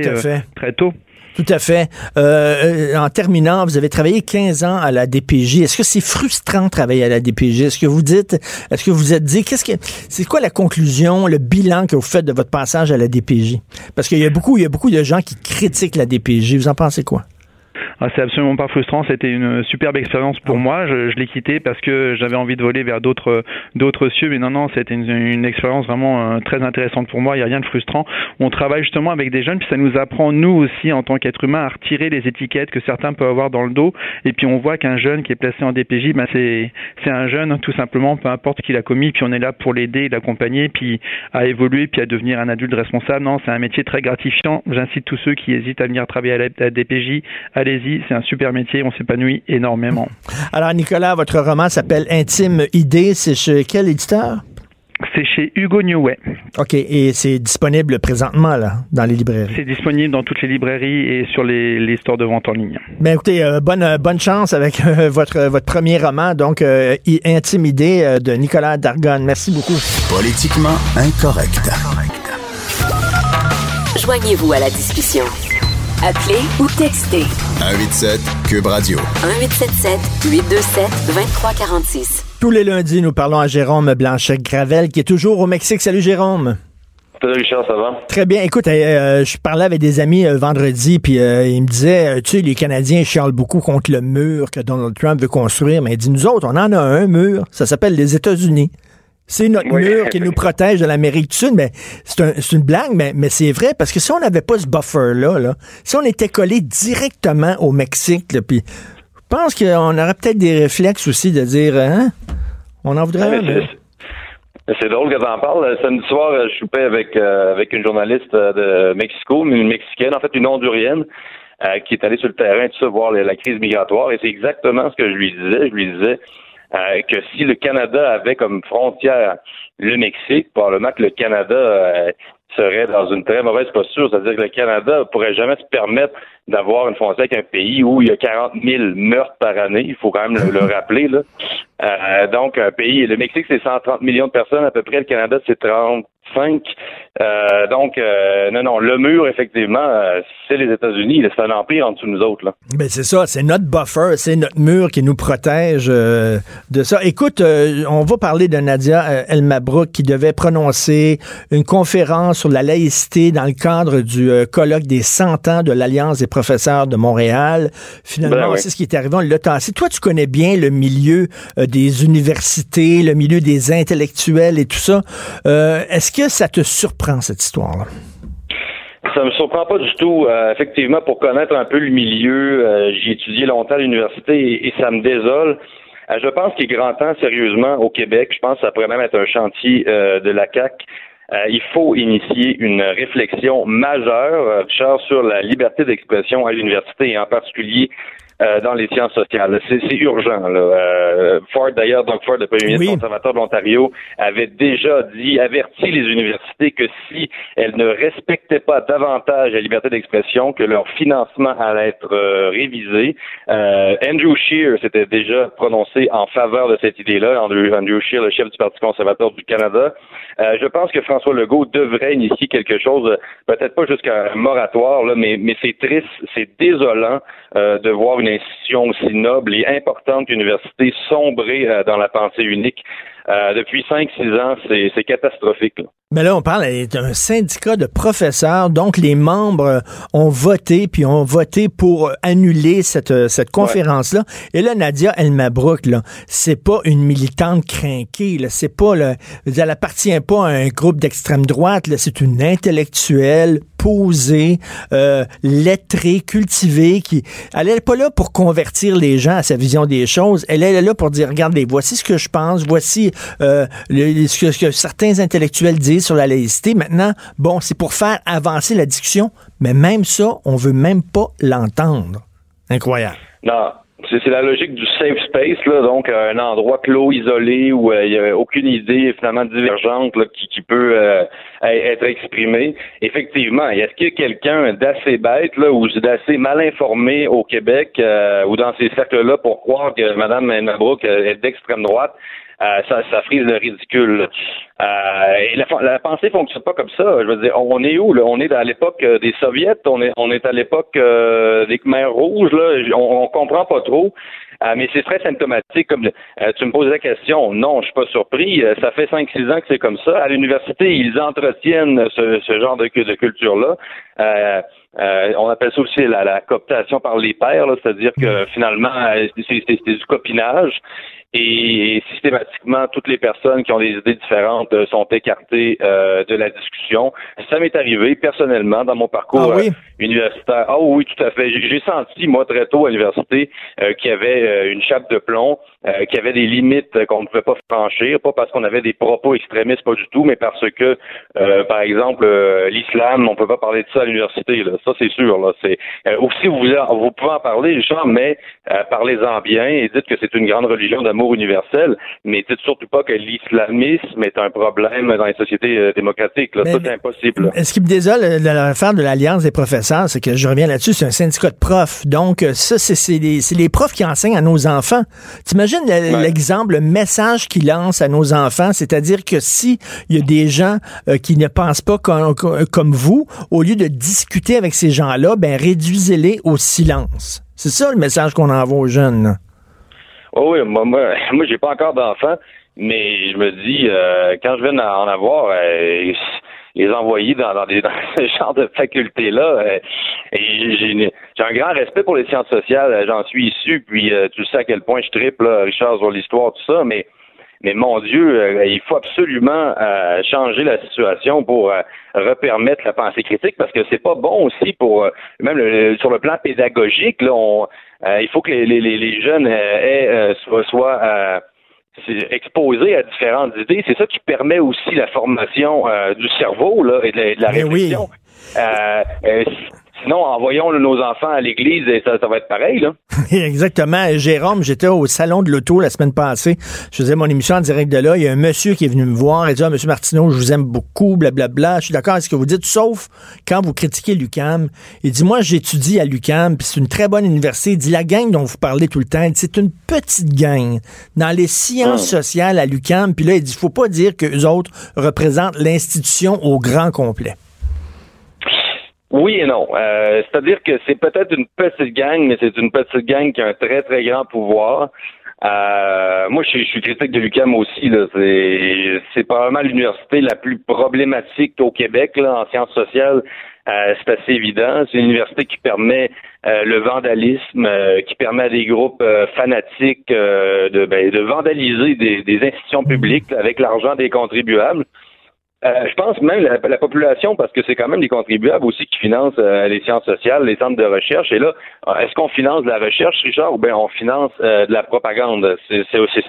[SPEAKER 4] très tôt.
[SPEAKER 3] Tout à fait. Euh, en terminant, vous avez travaillé 15 ans à la DPJ. Est-ce que c'est frustrant de travailler à la DPJ? Est-ce que vous dites, est-ce que vous êtes dit, qu'est-ce que, c'est quoi la conclusion, le bilan que vous faites de votre passage à la DPJ? Parce qu'il y a beaucoup, il y a beaucoup de gens qui critiquent la DPJ. Vous en pensez quoi?
[SPEAKER 4] Ah, c'est absolument pas frustrant. C'était une superbe expérience pour moi. Je, je l'ai quitté parce que j'avais envie de voler vers d'autres d'autres cieux. Mais non, non, c'était une, une, expérience vraiment euh, très intéressante pour moi. Il n'y a rien de frustrant. On travaille justement avec des jeunes, puis ça nous apprend nous aussi en tant qu'être humain à retirer les étiquettes que certains peuvent avoir dans le dos. Et puis on voit qu'un jeune qui est placé en DPJ, ben c'est c'est un jeune tout simplement, peu importe ce qu'il a commis. Puis on est là pour l'aider, l'accompagner, puis à évoluer, puis à devenir un adulte responsable. Non, c'est un métier très gratifiant. J'incite tous ceux qui hésitent à venir travailler à la DPJ, allez-y c'est un super métier, on s'épanouit énormément.
[SPEAKER 3] Alors, Nicolas, votre roman s'appelle Intime Idée. C'est chez quel éditeur?
[SPEAKER 4] C'est chez Hugo Newway.
[SPEAKER 3] OK, et c'est disponible présentement là, dans les librairies?
[SPEAKER 4] C'est disponible dans toutes les librairies et sur les, les stores de vente en ligne.
[SPEAKER 3] Ben écoutez, euh, bonne euh, bonne chance avec euh, votre votre premier roman, donc Intime Idée de Nicolas Dargon. Merci beaucoup.
[SPEAKER 2] Politiquement incorrect.
[SPEAKER 1] Joignez-vous à la discussion. Appelez ou textez.
[SPEAKER 2] 187 Cube Radio.
[SPEAKER 1] 1877 827 2346.
[SPEAKER 3] Tous les lundis, nous parlons à Jérôme Blanchet-Gravel, qui est toujours au Mexique. Salut Jérôme.
[SPEAKER 5] Salut Richard, ça va?
[SPEAKER 3] Très bien. Écoute, euh, euh, je parlais avec des amis euh, vendredi, puis ils me disaient, tu sais, les Canadiens chialent beaucoup contre le mur que Donald Trump veut construire, mais il dit, nous autres, on en a un mur, ça s'appelle les États-Unis. C'est notre
[SPEAKER 5] Oui.
[SPEAKER 3] mur qui nous protège de l'Amérique du Sud. Mais c'est un- c'est une blague, mais, mais c'est vrai, parce que si on n'avait pas ce buffer-là, là, si on était collé directement au Mexique, là, puis je pense qu'on aurait peut-être des réflexes aussi de dire, hein, on en voudrait
[SPEAKER 5] mais- c'est- drôle que tu en parles. Samedi soir, je soupais avec, euh, avec une journaliste euh, de Mexico, une Mexicaine, en fait une Hondurienne, euh, qui est allée sur le terrain, tout ça, voir la, la crise migratoire. Et c'est exactement ce que je lui disais. Je lui disais euh, que si le Canada avait comme frontière le Mexique, probablement que le Canada euh, serait dans une très mauvaise posture. C'est-à-dire que le Canada pourrait jamais se permettre d'avoir une frontière avec un pays où il y a 40 000 meurtres par année. Il faut quand même le, le rappeler. Là. Euh, donc, un pays, le Mexique, c'est 130 millions de personnes à peu près. Le Canada, c'est 35. Euh, donc, euh, non, non, le mur, effectivement, euh, c'est les États-Unis. C'est un empire en dessous de nous autres. Là.
[SPEAKER 3] Ben c'est ça, c'est notre buffer, c'est notre mur qui nous protège de ça. Écoute, euh, on va parler de Nadia El Mabrouk qui devait prononcer une conférence sur la laïcité dans le cadre du colloque des 100 ans de l'Alliance des professeurs de Montréal. Finalement,
[SPEAKER 5] Ben oui.
[SPEAKER 3] c'est ce qui est arrivé, on l'a tassé. Toi, tu connais bien le milieu euh, des universités, le milieu des intellectuels et tout ça. Euh, Est-ce que ça te surprend, cette histoire-là?
[SPEAKER 5] Ça me surprend pas du tout. Euh, effectivement, pour connaître un peu le milieu, j'ai étudié longtemps à l'université et, et ça me désole. Je pense qu'il est grand temps, sérieusement, au Québec. Je pense que ça pourrait même être un chantier euh, de la CAC. Il faut initier une réflexion majeure, euh, Richard, sur la liberté d'expression à l'université et en particulier euh, dans les sciences sociales. C'est urgent. Là. Euh, Ford, d'ailleurs, donc Ford, le premier ministre
[SPEAKER 3] Oui.
[SPEAKER 5] conservateur de l'Ontario, avait déjà dit, averti les universités que si elles ne respectaient pas davantage la liberté d'expression, que leur financement allait être euh, révisé. Euh, Andrew Scheer s'était déjà prononcé en faveur de cette idée-là. Andrew, Andrew Scheer, le chef du Parti conservateur du Canada. Euh, je pense que François Legault devrait initier quelque chose, peut-être pas jusqu'à un moratoire, là, mais, mais c'est triste, c'est désolant euh, de voir une institution aussi noble et importante que l'université sombrer euh, dans la pensée unique. Euh, depuis 5-6 ans, c'est catastrophique. là.
[SPEAKER 3] Mais là, on parle d'un syndicat de professeurs, donc les membres ont voté, puis ont voté pour annuler cette, cette conférence-là. Et là, Nadia El Mabrouk, là, c'est pas une militante crinquée, là, c'est pas, là, elle appartient pas à un groupe d'extrême droite, là, c'est une intellectuelle posée, euh, lettrée, qui, elle est pas là pour convertir les gens à sa vision des choses, elle est là pour dire, regardez, voici ce que je pense, voici euh, ce, que, ce que certains intellectuels disent sur la laïcité. Maintenant, bon, c'est pour faire avancer la discussion, mais même ça, on veut même pas l'entendre. Incroyable.
[SPEAKER 5] Non, c'est la logique du safe space, là, donc euh, un endroit clos, isolé, où euh, il n'y a aucune idée finalement divergente là, qui, qui peut euh, être exprimée. Effectivement, est-ce qu'il y a quelqu'un d'assez bête là, ou d'assez mal informé au Québec euh, ou dans ces cercles-là pour croire que Mme Mabrouk euh, est d'extrême droite? Euh, ça, ça frise le ridicule. Euh, la, la pensée fonctionne pas comme ça. Je veux dire, on est où là? On est à l'époque euh, des soviets. On est, on est à l'époque euh, des Khmers rouges. Là, on, on comprend pas trop. Euh, mais c'est très symptomatique. Comme euh, tu me poses la question, non, je suis pas surpris. Euh, ça fait 5-6 ans que c'est comme ça. À l'université, ils entretiennent ce, ce genre de, de culture-là. Euh, on appelle ça aussi la, la cooptation par les pairs, c'est-à-dire que finalement, euh, c'est du copinage. Et systématiquement, toutes les personnes qui ont des idées différentes euh, sont écartées euh, de la discussion. Ça m'est arrivé personnellement dans mon parcours
[SPEAKER 3] Ah oui?
[SPEAKER 5] euh, universitaire. Ah oui, tout à fait. J'ai j'ai senti, moi, très tôt à l'université, euh, qu'il y avait euh, une chape de plomb, euh, qu'il y avait des limites qu'on ne pouvait pas franchir, pas parce qu'on avait des propos extrémistes, pas du tout, mais parce que, euh, par exemple, l'islam, on peut pas parler de ça à l'université. Ça, c'est sûr. Là. C'est euh, aussi vous, vous pouvez en parler, Richard, mais euh, parlez-en bien et dites que c'est une grande religion d'amour universel, mais dites surtout pas que l'islamisme est un problème dans les sociétés euh, démocratiques. Là.
[SPEAKER 3] Mais-
[SPEAKER 5] ça, c'est impossible. là.
[SPEAKER 3] Euh, Ce qui me désole euh, de l'affaire de l'Alliance des professeurs, c'est que je reviens là-dessus, c'est un syndicat de profs. Donc, euh, ça, c'est- c'est les, c'est les profs qui enseignent à nos enfants. T'imagines
[SPEAKER 5] Ouais.
[SPEAKER 3] l'exemple, le message qu'ils lancent à nos enfants, c'est-à-dire que si il y a des gens euh, qui ne pensent pas comme, comme vous, au lieu de discuter avec ces gens-là, ben réduisez-les au silence. C'est ça le message qu'on envoie aux jeunes.
[SPEAKER 5] Oh oui, moi, moi, moi j'ai pas encore d'enfants, mais je me dis, euh, quand je viens d'en avoir, euh, les envoyer dans, des, ce genre de facultés-là, euh, j'ai un grand respect pour les sciences sociales, j'en suis issu, puis tu sais à quel point je triple, Richard, sur l'histoire, tout ça, mais mais mon Dieu, il faut absolument changer la situation pour repermettre la pensée critique parce que c'est pas bon aussi pour même sur le plan pédagogique. Là, il faut que les, les, les jeunes aient, soient, exposés à différentes idées. C'est ça qui permet aussi la formation du cerveau là, et de la, réflexion. Sinon, envoyons nos enfants à l'église et ça, va être pareil, là.
[SPEAKER 3] Exactement. Jérôme, j'étais au salon de l'auto la semaine passée. Je faisais mon émission en direct de là. Il y a un monsieur qui est venu me voir et dit Ah, monsieur Martineau, je vous aime beaucoup, blablabla. Je suis d'accord avec ce que vous dites, sauf quand vous critiquez l'UCAM. Il dit Moi, j'étudie à l'UCAM, puis c'est une très bonne université. Il dit La gang dont vous parlez tout le temps, c'est une petite gang dans les sciences ah. sociales à l'UCAM. Puis là, il dit Faut pas dire que les autres représentent l'institution au grand complet.
[SPEAKER 5] Oui et non. Euh, c'est-à-dire que c'est peut-être une petite gang, mais c'est une petite gang qui a un très, très grand pouvoir. Euh, moi, je, suis critique de l'UQAM aussi. C'est, probablement l'université la plus problématique au Québec là, en sciences sociales. Euh, c'est assez évident. C'est une université qui permet le vandalisme, qui permet à des groupes fanatiques de, ben, de vandaliser des, des institutions publiques avec l'argent des contribuables. Euh, je pense même la, la population, parce que c'est quand même les contribuables aussi qui financent euh, les sciences sociales, les centres de recherche. Et là, euh, est-ce qu'on finance de la recherche, Richard, ou bien on finance de la propagande? C'est ça aussi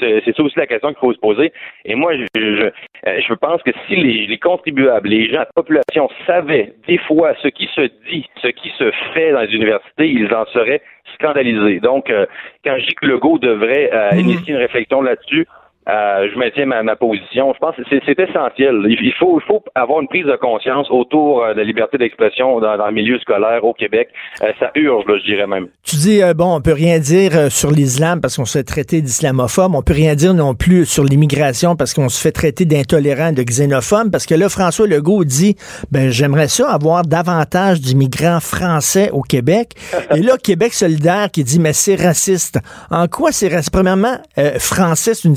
[SPEAKER 5] la question qu'il faut se poser. Et moi, je, je, je pense que si les, les, contribuables, les gens, la population savaient des fois ce qui se dit, ce qui se fait dans les universités, ils en seraient scandalisés. Donc, quand je dis que Legault devrait mmh. initier une réflexion là-dessus, euh, je maintiens ma, ma, position. Je pense que c'est essentiel. Il faut, il faut avoir une prise de conscience autour euh, de la liberté d'expression dans, dans, le milieu scolaire au Québec. Euh, ça urge, je dirais même.
[SPEAKER 3] Tu dis, bon, on peut rien dire sur l'islam parce qu'on se fait traiter d'islamophobe. On peut rien dire non plus sur l'immigration parce qu'on se fait traiter d'intolérant, de xénophobe. Parce que là, François Legault dit, ben, j'aimerais ça avoir davantage d'immigrants français au Québec. Et là, Québec solidaire qui dit, mais c'est raciste. En quoi c'est raciste? Premièrement, français, c'est une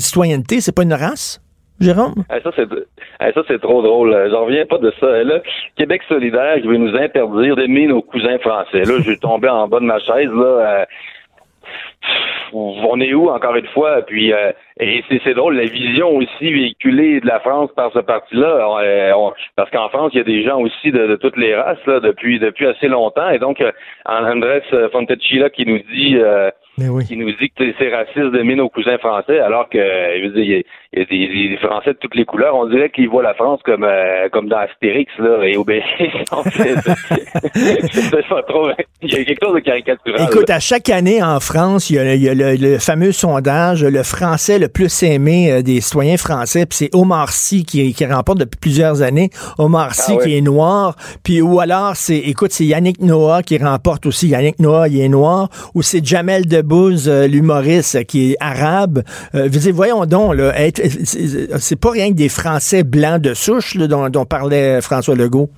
[SPEAKER 3] c'est pas une race? Jérôme?
[SPEAKER 5] ça, c'est, ça, c'est trop drôle. J'en reviens pas de ça. Là, Québec solidaire qui veut nous interdire d'aimer nos cousins français. Là, je vais tomber en bas de ma chaise. Là, euh, on est où encore une fois? Puis euh, et c'est drôle la vision aussi véhiculée de la France par ce parti-là, euh, parce qu'en France il y a des gens aussi de, toutes les races depuis assez longtemps et donc Andrés Fontecchila qui nous dit qui nous dit que c'est raciste d'aimer nos cousins français, alors que il y, a des, Français de toutes les couleurs. On dirait qu'ils voient la France comme euh, comme dans Astérix là et Obélix. trop. Il y a quelque chose de caricatural.
[SPEAKER 3] Écoute, à chaque année en France, il y a, le, fameux sondage, le français le plus aimé euh, des citoyens français, puis c'est Omar Sy qui, qui remporte depuis plusieurs années. Omar ah Sy qui est noir, puis ou alors c'est, écoute, c'est Yannick Noah qui remporte aussi. Yannick Noah, il est noir, ou c'est Jamel de Debbouze, euh, l'humoriste qui est arabe. Euh, voyons donc, c'est pas rien que des Français blancs de souche dont, parlait François Legault.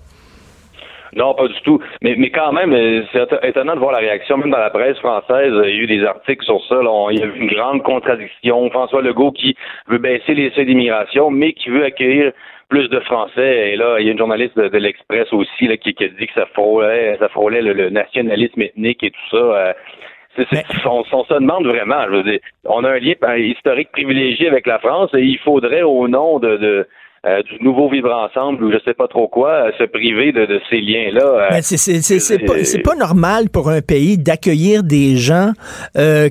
[SPEAKER 5] Non, pas du tout. Mais, mais quand même, euh, c'est étonnant de voir la réaction, même dans la presse française. Il y a eu des articles sur ça. il y a eu une grande contradiction. François Legault qui veut baisser les seuils d'immigration, mais qui veut accueillir plus de Français. Et là, il y a une journaliste de, l'Express aussi qui, a dit que ça frôlait, ça frôlait le, nationalisme ethnique et tout ça. On, se demande vraiment. on a un lien historique privilégié avec la France et il faudrait, au nom de, euh, du nouveau vivre ensemble ou je sais pas trop quoi, euh, se priver de, ces liens-là.
[SPEAKER 3] Euh, c'est pas, normal pour un pays d'accueillir des gens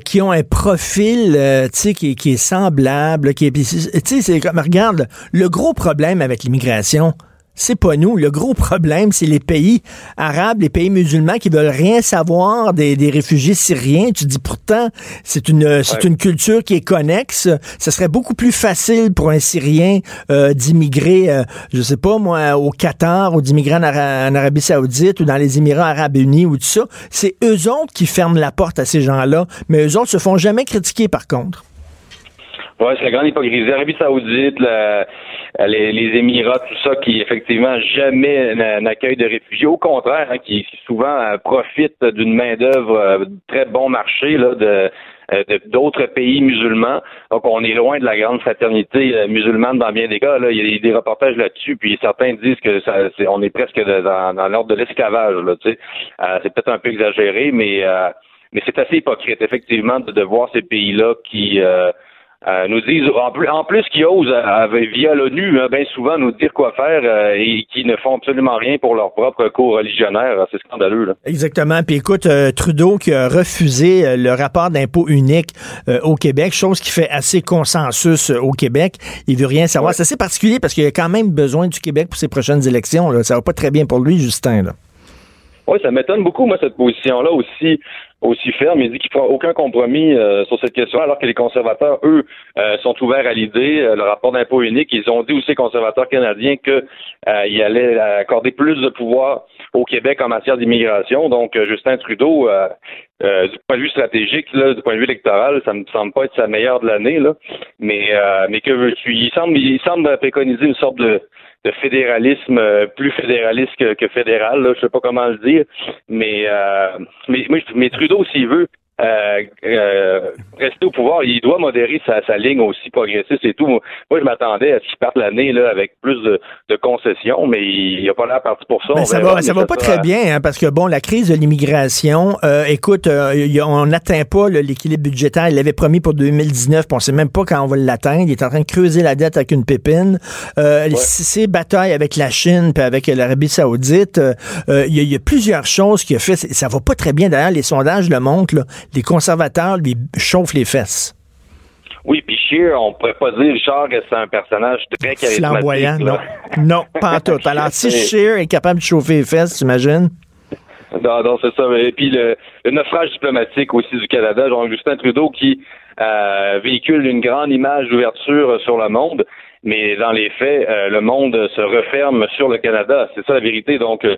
[SPEAKER 3] qui ont un profil qui, qui est semblable. Qui est, comme, regarde, le gros problème avec l'immigration, c'est pas nous. Le gros problème, c'est les pays arabes, les pays musulmans qui veulent rien savoir des, réfugiés syriens. Tu dis pourtant, c'est une, c'est une culture qui est connexe. Ce serait beaucoup plus facile pour un Syrien euh, d'immigrer, euh, je sais pas moi, au Qatar ou d'immigrer en, Arabie Saoudite ou dans les Émirats Arabes Unis ou tout ça. C'est eux autres qui ferment la porte à ces gens-là, mais eux autres se font jamais critiquer par contre.
[SPEAKER 5] Ouais, c'est la grande hypocrisie. L'Arabie Saoudite, la les, les, Émirats, tout ça, qui effectivement jamais n'accueillent de réfugiés. Au contraire, hein, qui souvent euh, profitent d'une main-d'œuvre euh, très bon marché là, de d'autres pays musulmans. Donc, on est loin de la grande fraternité musulmane dans bien des cas. Là. Il y a des, reportages là-dessus, puis certains disent que ça, est, on est presque dans, dans l'ordre de l'esclavage. Tu sais. c'est peut-être un peu exagéré, mais mais c'est assez hypocrite, effectivement, de, de voir ces pays-là qui euh, nous disent, en plus, en plus qu'ils osent, euh, via l'ONU, hein, bien souvent nous dire quoi faire euh, et qui ne font absolument rien pour leur propre cours religionnaire. C'est scandaleux. Là.
[SPEAKER 3] Exactement. Puis écoute, Trudeau qui a refusé le rapport d'impôt unique au Québec, chose qui fait assez consensus au Québec. Il veut rien savoir. C'est assez particulier parce qu'il a quand même besoin du Québec pour ses prochaines élections. Là. Ça va pas très bien pour lui, Justin. Là.
[SPEAKER 5] Oui, ça m'étonne beaucoup, moi, cette position-là aussi aussi ferme. Il dit qu'il ne fera aucun compromis euh, sur cette question, alors que les conservateurs, eux, euh, sont ouverts à l'idée. Euh, le rapport d'impôt unique, ils ont dit aussi, les conservateurs canadiens, qu'ils allaient accorder plus de pouvoir au Québec en matière d'immigration. Donc, Justin Trudeau, du point de vue stratégique, là, du point de vue électoral, ça me semble pas être sa meilleure de l'année, là. Mais, mais que veux-tu? Il semble, il semble préconiser une sorte de de fédéralisme euh, plus fédéraliste que, fédéral, là, je sais pas comment le dire, mais euh, mais, mais Trudeau s'il veut euh, euh, rester au pouvoir, il doit modérer sa, sa ligne aussi progressiste et tout. Moi, je m'attendais à ce qu'il parte l'année là avec plus de, de concessions, mais il a pas l'air parti pour ça.
[SPEAKER 3] Ben, ça va, ça va pas très bien, hein, parce que bon, la crise de l'immigration, euh, écoute, euh, on n'atteint pas l'équilibre budgétaire. Il l'avait promis pour 2019, puis on sait même pas quand on va l'atteindre. Il est en train de creuser la dette avec une pépine. Euh, Ses batailles avec la Chine puis avec l'Arabie Saoudite, il y, a plusieurs choses qu'il a fait. Ça va pas très bien. D'ailleurs, les sondages le montrent. Là les conservateurs lui chauffent les fesses.
[SPEAKER 5] Oui, puis Scheer, on pourrait pas dire, Richard, que c'est un personnage très charismatique.
[SPEAKER 3] Flamboyant, non. non, pas en tout. Alors, si Scheer est capable de chauffer les fesses, t'imagines?
[SPEAKER 5] Non, non, c'est ça. Et puis le, naufrage diplomatique aussi du Canada, genre Justin Trudeau qui euh, véhicule une grande image d'ouverture sur le monde mais dans les faits, euh, le monde se referme sur le Canada. C'est ça la vérité. Donc, euh,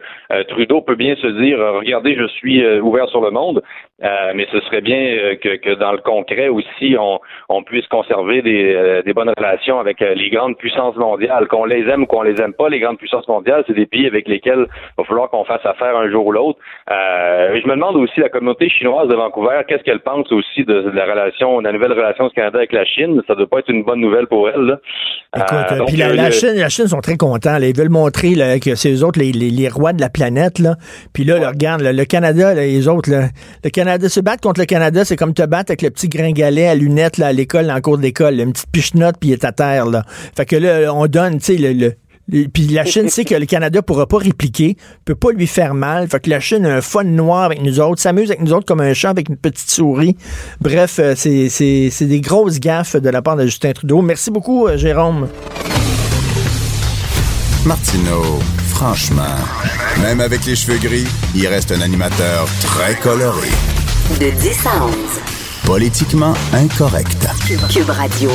[SPEAKER 5] Trudeau peut bien se dire, regardez, je suis ouvert sur le monde, euh, mais ce serait bien euh, que, que, dans le concret aussi, on, on puisse conserver des, euh, des, bonnes relations avec les grandes puissances mondiales. Qu'on les aime ou qu'on les aime pas, les grandes puissances mondiales, c'est des pays avec lesquels il va falloir qu'on fasse affaire un jour ou l'autre. je me demande aussi, la communauté chinoise de Vancouver, qu'est-ce qu'elle pense aussi de, la relation, de la nouvelle relation du Canada avec la Chine? Ça doit pas être une bonne nouvelle pour elle. Là.
[SPEAKER 3] Écoute, puis la, Chine, la Chine sont très contents. Ils veulent montrer là, que c'est eux autres les, les, rois de la planète. Là. Puis là, regarde, le Canada, les autres, le Canada Canada, se battre contre le Canada, c'est comme te battre avec le petit gringalet à lunettes là, à l'école, en cours d'école, une petite pichenote, puis il est à terre. Là. Fait que là, on donne, tu sais, le, puis la Chine sait que le Canada pourra pas répliquer, peut pas lui faire mal. Fait que la Chine a un fun noir avec nous autres, s'amuse avec nous autres comme un chat avec une petite souris. Bref, euh, c'est des grosses gaffes de la part de Justin Trudeau. Merci beaucoup, euh, Jérôme.
[SPEAKER 2] Martineau, franchement, même avec les cheveux gris, il reste un animateur très coloré.
[SPEAKER 1] De 10 à 11.
[SPEAKER 2] Politiquement incorrect.
[SPEAKER 1] Cube Radio.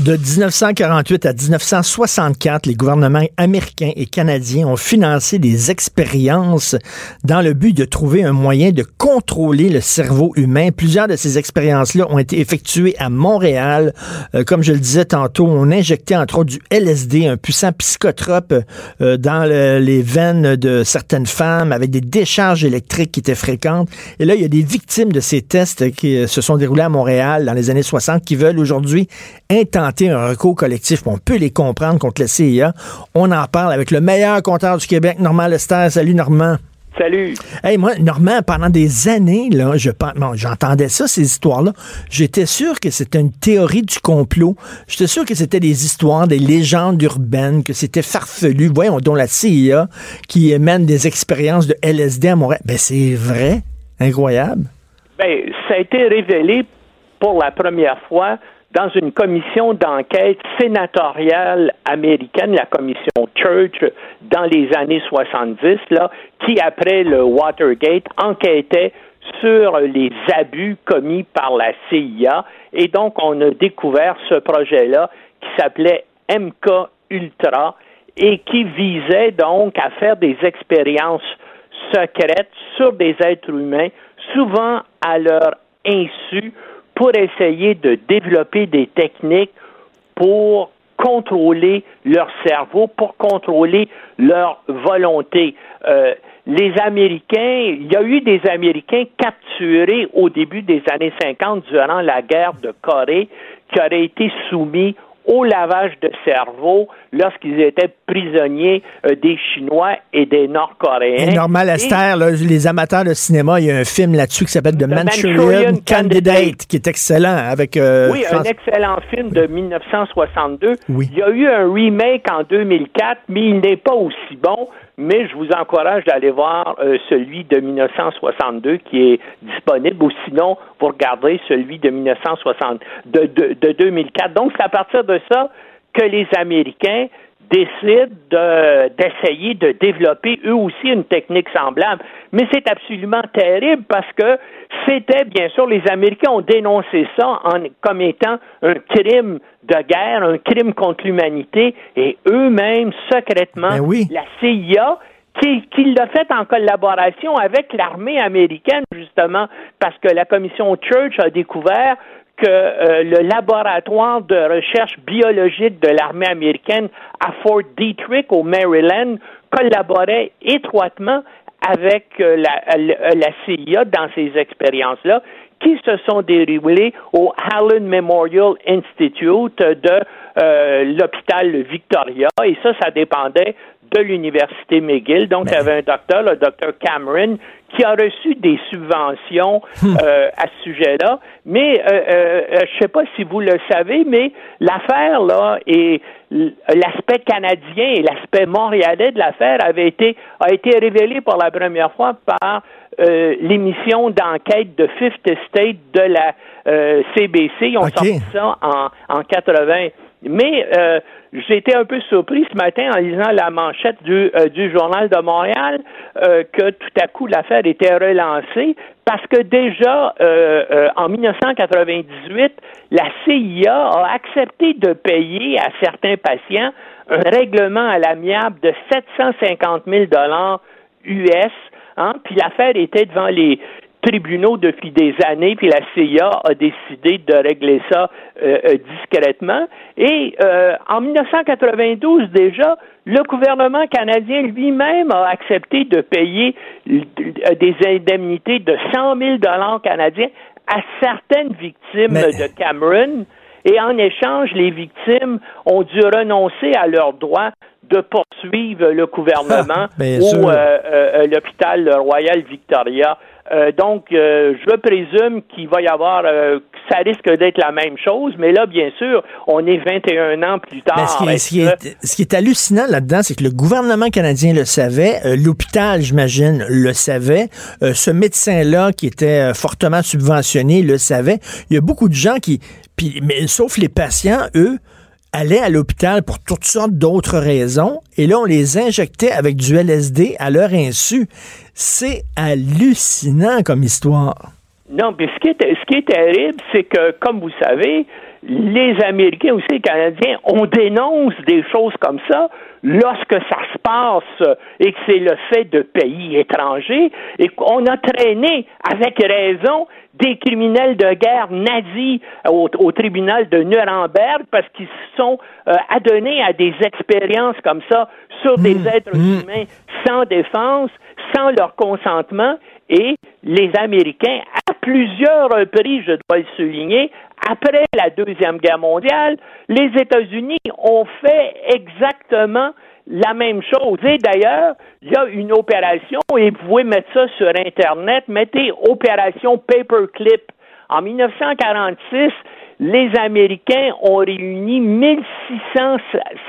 [SPEAKER 3] De 1948 à 1964, les gouvernements américains et canadiens ont financé des expériences dans le but de trouver un moyen de contrôler le cerveau humain. Plusieurs de ces expériences-là ont été effectuées à Montréal. Euh, comme je le disais tantôt, on injectait entre autres du LSD, un puissant psychotrope, euh, dans les veines de certaines femmes avec des décharges électriques qui étaient fréquentes. Et là, il y a des victimes de ces tests qui euh, se sont déroulés à Montréal dans les années 60 qui veulent aujourd'hui un recours collectif. On peut les comprendre contre la CIA. On en parle avec le meilleur compteur du Québec, Normand Lester. Salut, Normand.
[SPEAKER 6] Salut.
[SPEAKER 3] Hey, moi, Normand, pendant des années, là, je j'entendais ça, ces histoires-là. J'étais sûr que c'était une théorie du complot. J'étais sûr que c'était des histoires, des légendes urbaines, que c'était farfelu. Voyons, dont la CIA qui mène des expériences de LSD à Montréal. Ben, c'est vrai. Incroyable.
[SPEAKER 6] Ben, ça a été révélé pour la première fois dans une commission d'enquête sénatoriale américaine, la commission Church, dans les années 70, là, qui, après le Watergate, enquêtait sur les abus commis par la CIA. Et donc, on a découvert ce projet-là qui s'appelait MK Ultra et qui visait donc à faire des expériences secrètes sur des êtres humains, souvent à leur insu, pour essayer de développer des techniques pour contrôler leur cerveau, pour contrôler leur volonté. Euh, les Américains, il y a eu des Américains capturés au début des années 50 durant la guerre de Corée qui auraient été soumis au lavage de cerveau lorsqu'ils étaient prisonniers euh, des Chinois et des Nord-Coréens.
[SPEAKER 3] Normal là, les amateurs de cinéma, il y a un film là-dessus qui s'appelle The, Manchurian, Candidate, qui est excellent avec. Euh,
[SPEAKER 6] oui, un excellent film de 1962.
[SPEAKER 3] Oui.
[SPEAKER 6] Il y a eu un remake en 2004, mais il n'est pas aussi bon. Mais je vous encourage d'aller voir euh, celui de 1962 qui est disponible, ou sinon vous regardez celui de 1960, de, de, de 2004. Donc c'est à partir de ça que les Américains décident d'essayer de, développer eux aussi une technique semblable. Mais c'est absolument terrible parce que c'était, bien sûr, les Américains ont dénoncé ça en, comme étant un crime de guerre, un crime contre l'humanité, et eux-mêmes, secrètement,
[SPEAKER 3] ben
[SPEAKER 6] la CIA, qui, qui l'a fait en collaboration avec l'armée américaine, justement, parce que la commission Church a découvert que euh, le laboratoire de recherche biologique de l'armée américaine à Fort Detrick au Maryland collaborait étroitement avec euh, la, la, CIA dans ces expériences-là qui se sont déroulées au Allen Memorial Institute de euh, l'hôpital Victoria. Et ça, ça dépendait de l'université McGill. Donc, il y avait un docteur, le docteur Cameron, qui a reçu des subventions hmm. euh, à ce sujet-là. Mais euh, euh, je ne sais pas si vous le savez, mais l'affaire là et l'aspect canadien et l'aspect montréalais de l'affaire avait été a été révélé pour la première fois par l'émission d'enquête de Fifth State de la CBC. Ils ont sorti ça en, en 80. Mais j'ai été un peu surpris ce matin en lisant la manchette du, euh, du Journal de Montréal euh, que tout à coup l'affaire était relancée parce que déjà euh, en 1998, la CIA a accepté de payer à certains patients un règlement à l'amiable de 750 000 dollars US. Hein, puis l'affaire était devant les, tribunaux depuis des années, puis la CIA a décidé de régler ça euh, euh, discrètement. Et euh, en 1992 déjà, le gouvernement canadien lui-même a accepté de payer des indemnités de 100 000 dollars canadiens à certaines victimes de Cameron. Et en échange, les victimes ont dû renoncer à leur droit de poursuivre le gouvernement ou l'hôpital Royal Victoria euh, donc, euh, je présume qu'il va y avoir, euh, ça risque d'être la même chose, mais là, bien sûr, on est 21 ans plus tard.
[SPEAKER 3] ce, qui est, ce, qui est, hallucinant là-dedans, c'est que le gouvernement canadien le savait, l'hôpital, j'imagine, le savait, ce médecin-là qui était fortement subventionné le savait. Il y a beaucoup de gens qui, puis, mais sauf les patients, eux, allaient à l'hôpital pour toutes sortes d'autres raisons, et là, on les injectait avec du LSD à leur insu. C'est hallucinant comme histoire.
[SPEAKER 6] Non, mais ce qui est, ce qui est terrible, c'est que, comme vous savez, les Américains aussi, les Canadiens, on dénonce des choses comme ça lorsque ça se passe et que c'est le fait de pays étrangers et qu'on a traîné avec raison des criminels de guerre nazis au, tribunal de Nuremberg parce qu'ils se sont euh, adonnés à des expériences comme ça sur des mmh. êtres mmh. humains sans défense, sans leur consentement et les Américains, à plusieurs reprises, je dois le souligner, après la Deuxième Guerre mondiale, les États-Unis ont fait exactement la même chose. Et d'ailleurs, il y a une opération, et vous pouvez mettre ça sur Internet, mettez opération Paperclip. En 1946, les Américains ont réuni 1600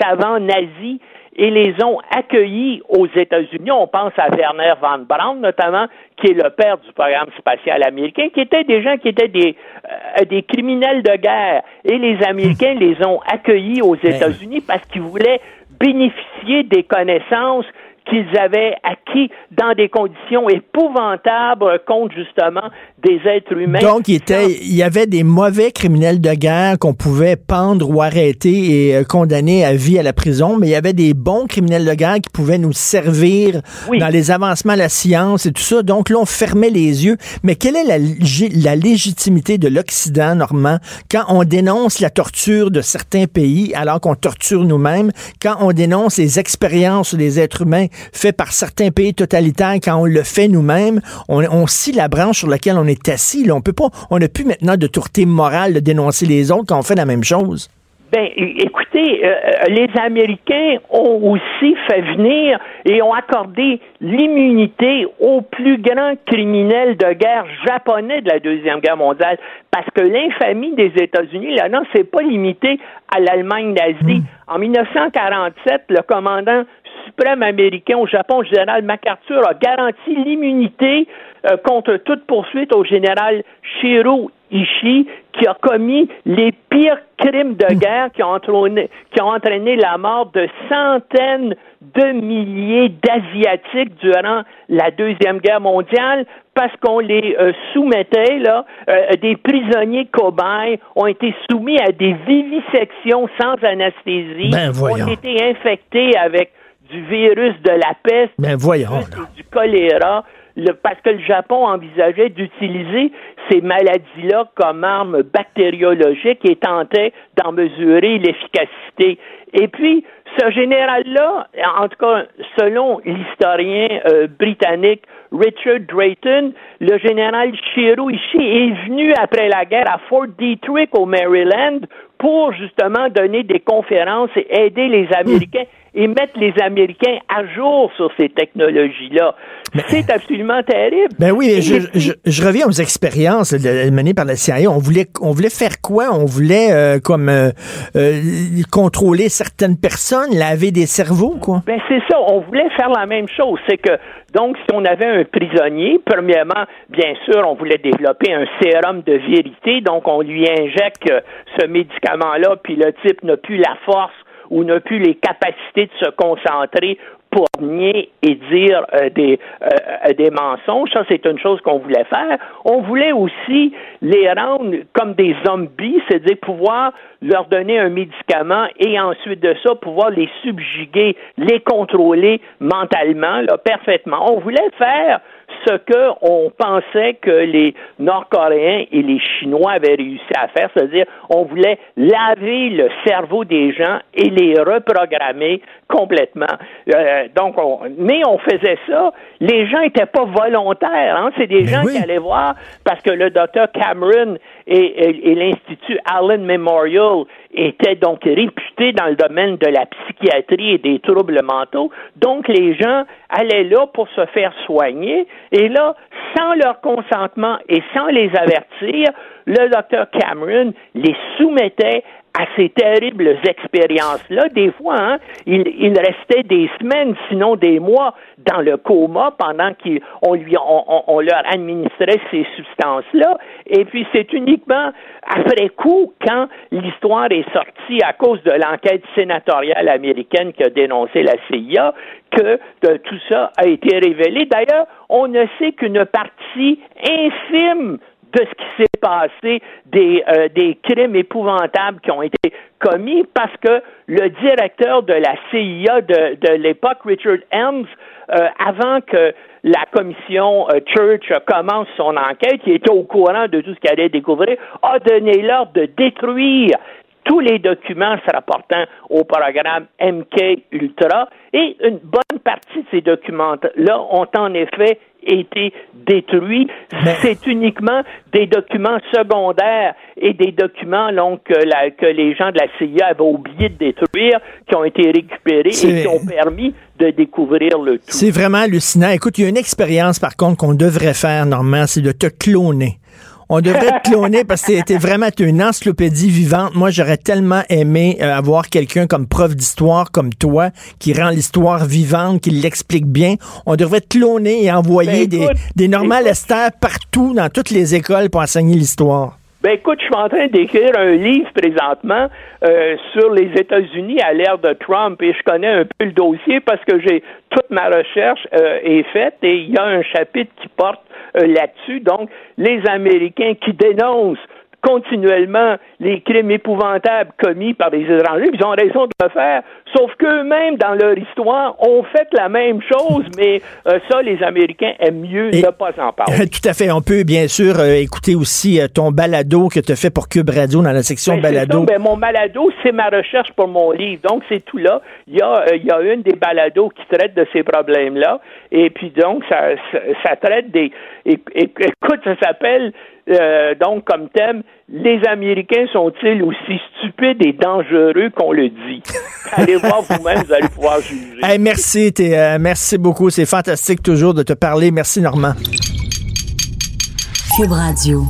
[SPEAKER 6] savants nazis et les ont accueillis aux États-Unis. On pense à Werner von Braun, notamment, qui est le père du programme spatial américain, qui étaient des gens qui étaient des, euh, des criminels de guerre. Et les Américains les ont accueillis aux ben États-Unis parce qu'ils voulaient bénéficier des connaissances qu'ils avaient acquis dans des conditions épouvantables contre justement des êtres humains.
[SPEAKER 3] Donc, il, était, il y avait des mauvais criminels de guerre qu'on pouvait pendre ou arrêter et euh, condamner à vie à la prison, mais il y avait des bons criminels de guerre qui pouvaient nous servir dans les avancements de la science et tout ça. Donc là, on fermait les yeux. Mais quelle est la, la légitimité de l'Occident, Normand, quand on dénonce la torture de certains pays alors qu'on torture nous-mêmes, quand on dénonce les expériences des êtres humains faites par certains pays totalitaires, quand on le fait nous-mêmes, on, on scie la branche sur laquelle on est assis. On peut pas, on n'a plus maintenant de tourté morale de dénoncer les autres quand on fait la même chose.
[SPEAKER 6] Ben, écoutez, euh, euh, les Américains ont aussi fait venir et ont accordé l'immunité aux plus grands criminels de guerre japonais de la Deuxième Guerre mondiale, parce que l'infamie des États-Unis, là, non, c'est pas limité à l'Allemagne nazie. Hmm. En 1947, le commandant suprême américain au Japon, le général MacArthur, a garanti l'immunité euh, contre toute poursuite au général Shiro Ishii, qui a commis les pires crimes de guerre qui ont entraîné, qui ont entraîné la mort de centaines de milliers d'Asiatiques durant la Deuxième Guerre mondiale parce qu'on les euh, soumettait, là, euh, des prisonniers cobayes ont été soumis à des vivisections sans anesthésie,
[SPEAKER 3] ben,
[SPEAKER 6] ont été infectés avec du virus de la peste,
[SPEAKER 3] ben, voyons,
[SPEAKER 6] du choléra, parce que le Japon envisageait d'utiliser ces maladies-là comme armes bactériologiques et tentait d'en mesurer l'efficacité. Et puis, ce général-là, en tout cas, selon l'historien euh, britannique Richard Drayton, le général Shiro Ishii est venu après la guerre à Fort Detrick au Maryland pour justement donner des conférences et aider les Américains et mettre les Américains à jour sur ces technologies-là. C'est absolument terrible.
[SPEAKER 3] Ben oui, je, je, reviens aux expériences menées par la CIA. On voulait, on voulait faire quoi? On voulait euh, comme euh, euh, contrôler certaines personnes, laver des cerveaux, quoi?
[SPEAKER 6] Ben c'est ça. On voulait faire la même chose. C'est que donc, si on avait un prisonnier, premièrement, bien sûr, on voulait développer un sérum de vérité, donc on lui injecte ce médicament-là, puis le type n'a plus la force ou n'a plus les capacités de se concentrer pour nier et dire euh, des, euh, des mensonges. Ça, c'est une chose qu'on voulait faire. On voulait aussi les rendre comme des zombies, c'est-à-dire pouvoir leur donner un médicament et ensuite de ça, pouvoir les subjuguer, les contrôler mentalement, là, parfaitement. On voulait faire ce que on pensait que les Nord-Coréens et les Chinois avaient réussi à faire, c'est-à-dire on voulait laver le cerveau des gens et les reprogrammer complètement. Euh, donc, mais on faisait ça. Les gens n'étaient pas volontaires. Hein? C'est des gens qui allaient voir parce que le docteur Cameron et, l'Institut Allen Memorial étaient donc réputés dans le domaine de la psychiatrie et des troubles mentaux. Donc, les gens allaient là pour se faire soigner. Et là, sans leur consentement et sans les avertir, le docteur Cameron les soumettait à ces terribles expériences-là. Des fois, hein, il, restait des semaines, sinon des mois, dans le coma pendant qu'on lui, on, leur administrait ces substances-là. Et puis, c'est uniquement après coup, quand l'histoire est sortie à cause de l'enquête sénatoriale américaine qui a dénoncé la CIA, que tout ça a été révélé. D'ailleurs, on ne sait qu'une partie infime de ce qui s'est passé, des, euh, des crimes épouvantables qui ont été commis, parce que le directeur de la CIA de, de l'époque, Richard Helms, euh, avant que la commission euh, Church commence son enquête, qui était au courant de tout ce qu'elle allait découvrir, a donné l'ordre de détruire tous les documents se rapportant au programme MK Ultra et une bonne partie de ces documents-là ont en effet été détruits. C'est uniquement des documents secondaires et des documents donc, que, que les gens de la CIA avaient oublié de détruire, qui ont été récupérés et qui ont permis de découvrir le tout.
[SPEAKER 3] C'est vraiment hallucinant. Écoute, il y a une expérience par contre qu'on devrait faire, normalement, c'est de te cloner. On devrait te cloner parce que c'était vraiment une encyclopédie vivante. Moi, j'aurais tellement aimé euh, avoir quelqu'un comme prof d'histoire comme toi qui rend l'histoire vivante, qui l'explique bien. On devrait te cloner et envoyer ben, des, des normales partout dans toutes les écoles pour enseigner l'histoire.
[SPEAKER 6] Ben écoute, je suis en train d'écrire un livre présentement euh, sur les États-Unis à l'ère de Trump et je connais un peu le dossier parce que j'ai toute ma recherche euh, est faite et il y a un chapitre qui porte là-dessus. Donc, les Américains qui dénoncent continuellement les crimes épouvantables commis par les étrangers, ils ont raison de le faire, sauf qu'eux-mêmes, dans leur histoire, ont fait la même chose, mais euh, ça, les Américains aiment mieux ne pas en parler.
[SPEAKER 3] Tout à fait. On peut, bien sûr, euh, écouter aussi ton balado que tu as fait pour Cube Radio dans la section
[SPEAKER 6] ben,
[SPEAKER 3] balado.
[SPEAKER 6] Ben, mon balado, c'est ma recherche pour mon livre. Donc, c'est tout là. Il y, a, il y a une des balados qui traite de ces problèmes-là. Et puis, donc, ça, ça, traite des... Écoute, ça s'appelle euh, donc comme thème, les Américains sont-ils aussi stupides et dangereux qu'on le dit? Allez voir vous-même, vous allez pouvoir juger.
[SPEAKER 3] Hey, merci, t'es, euh, merci beaucoup. C'est fantastique toujours de te parler. Merci, Normand.
[SPEAKER 1] Cube Radio.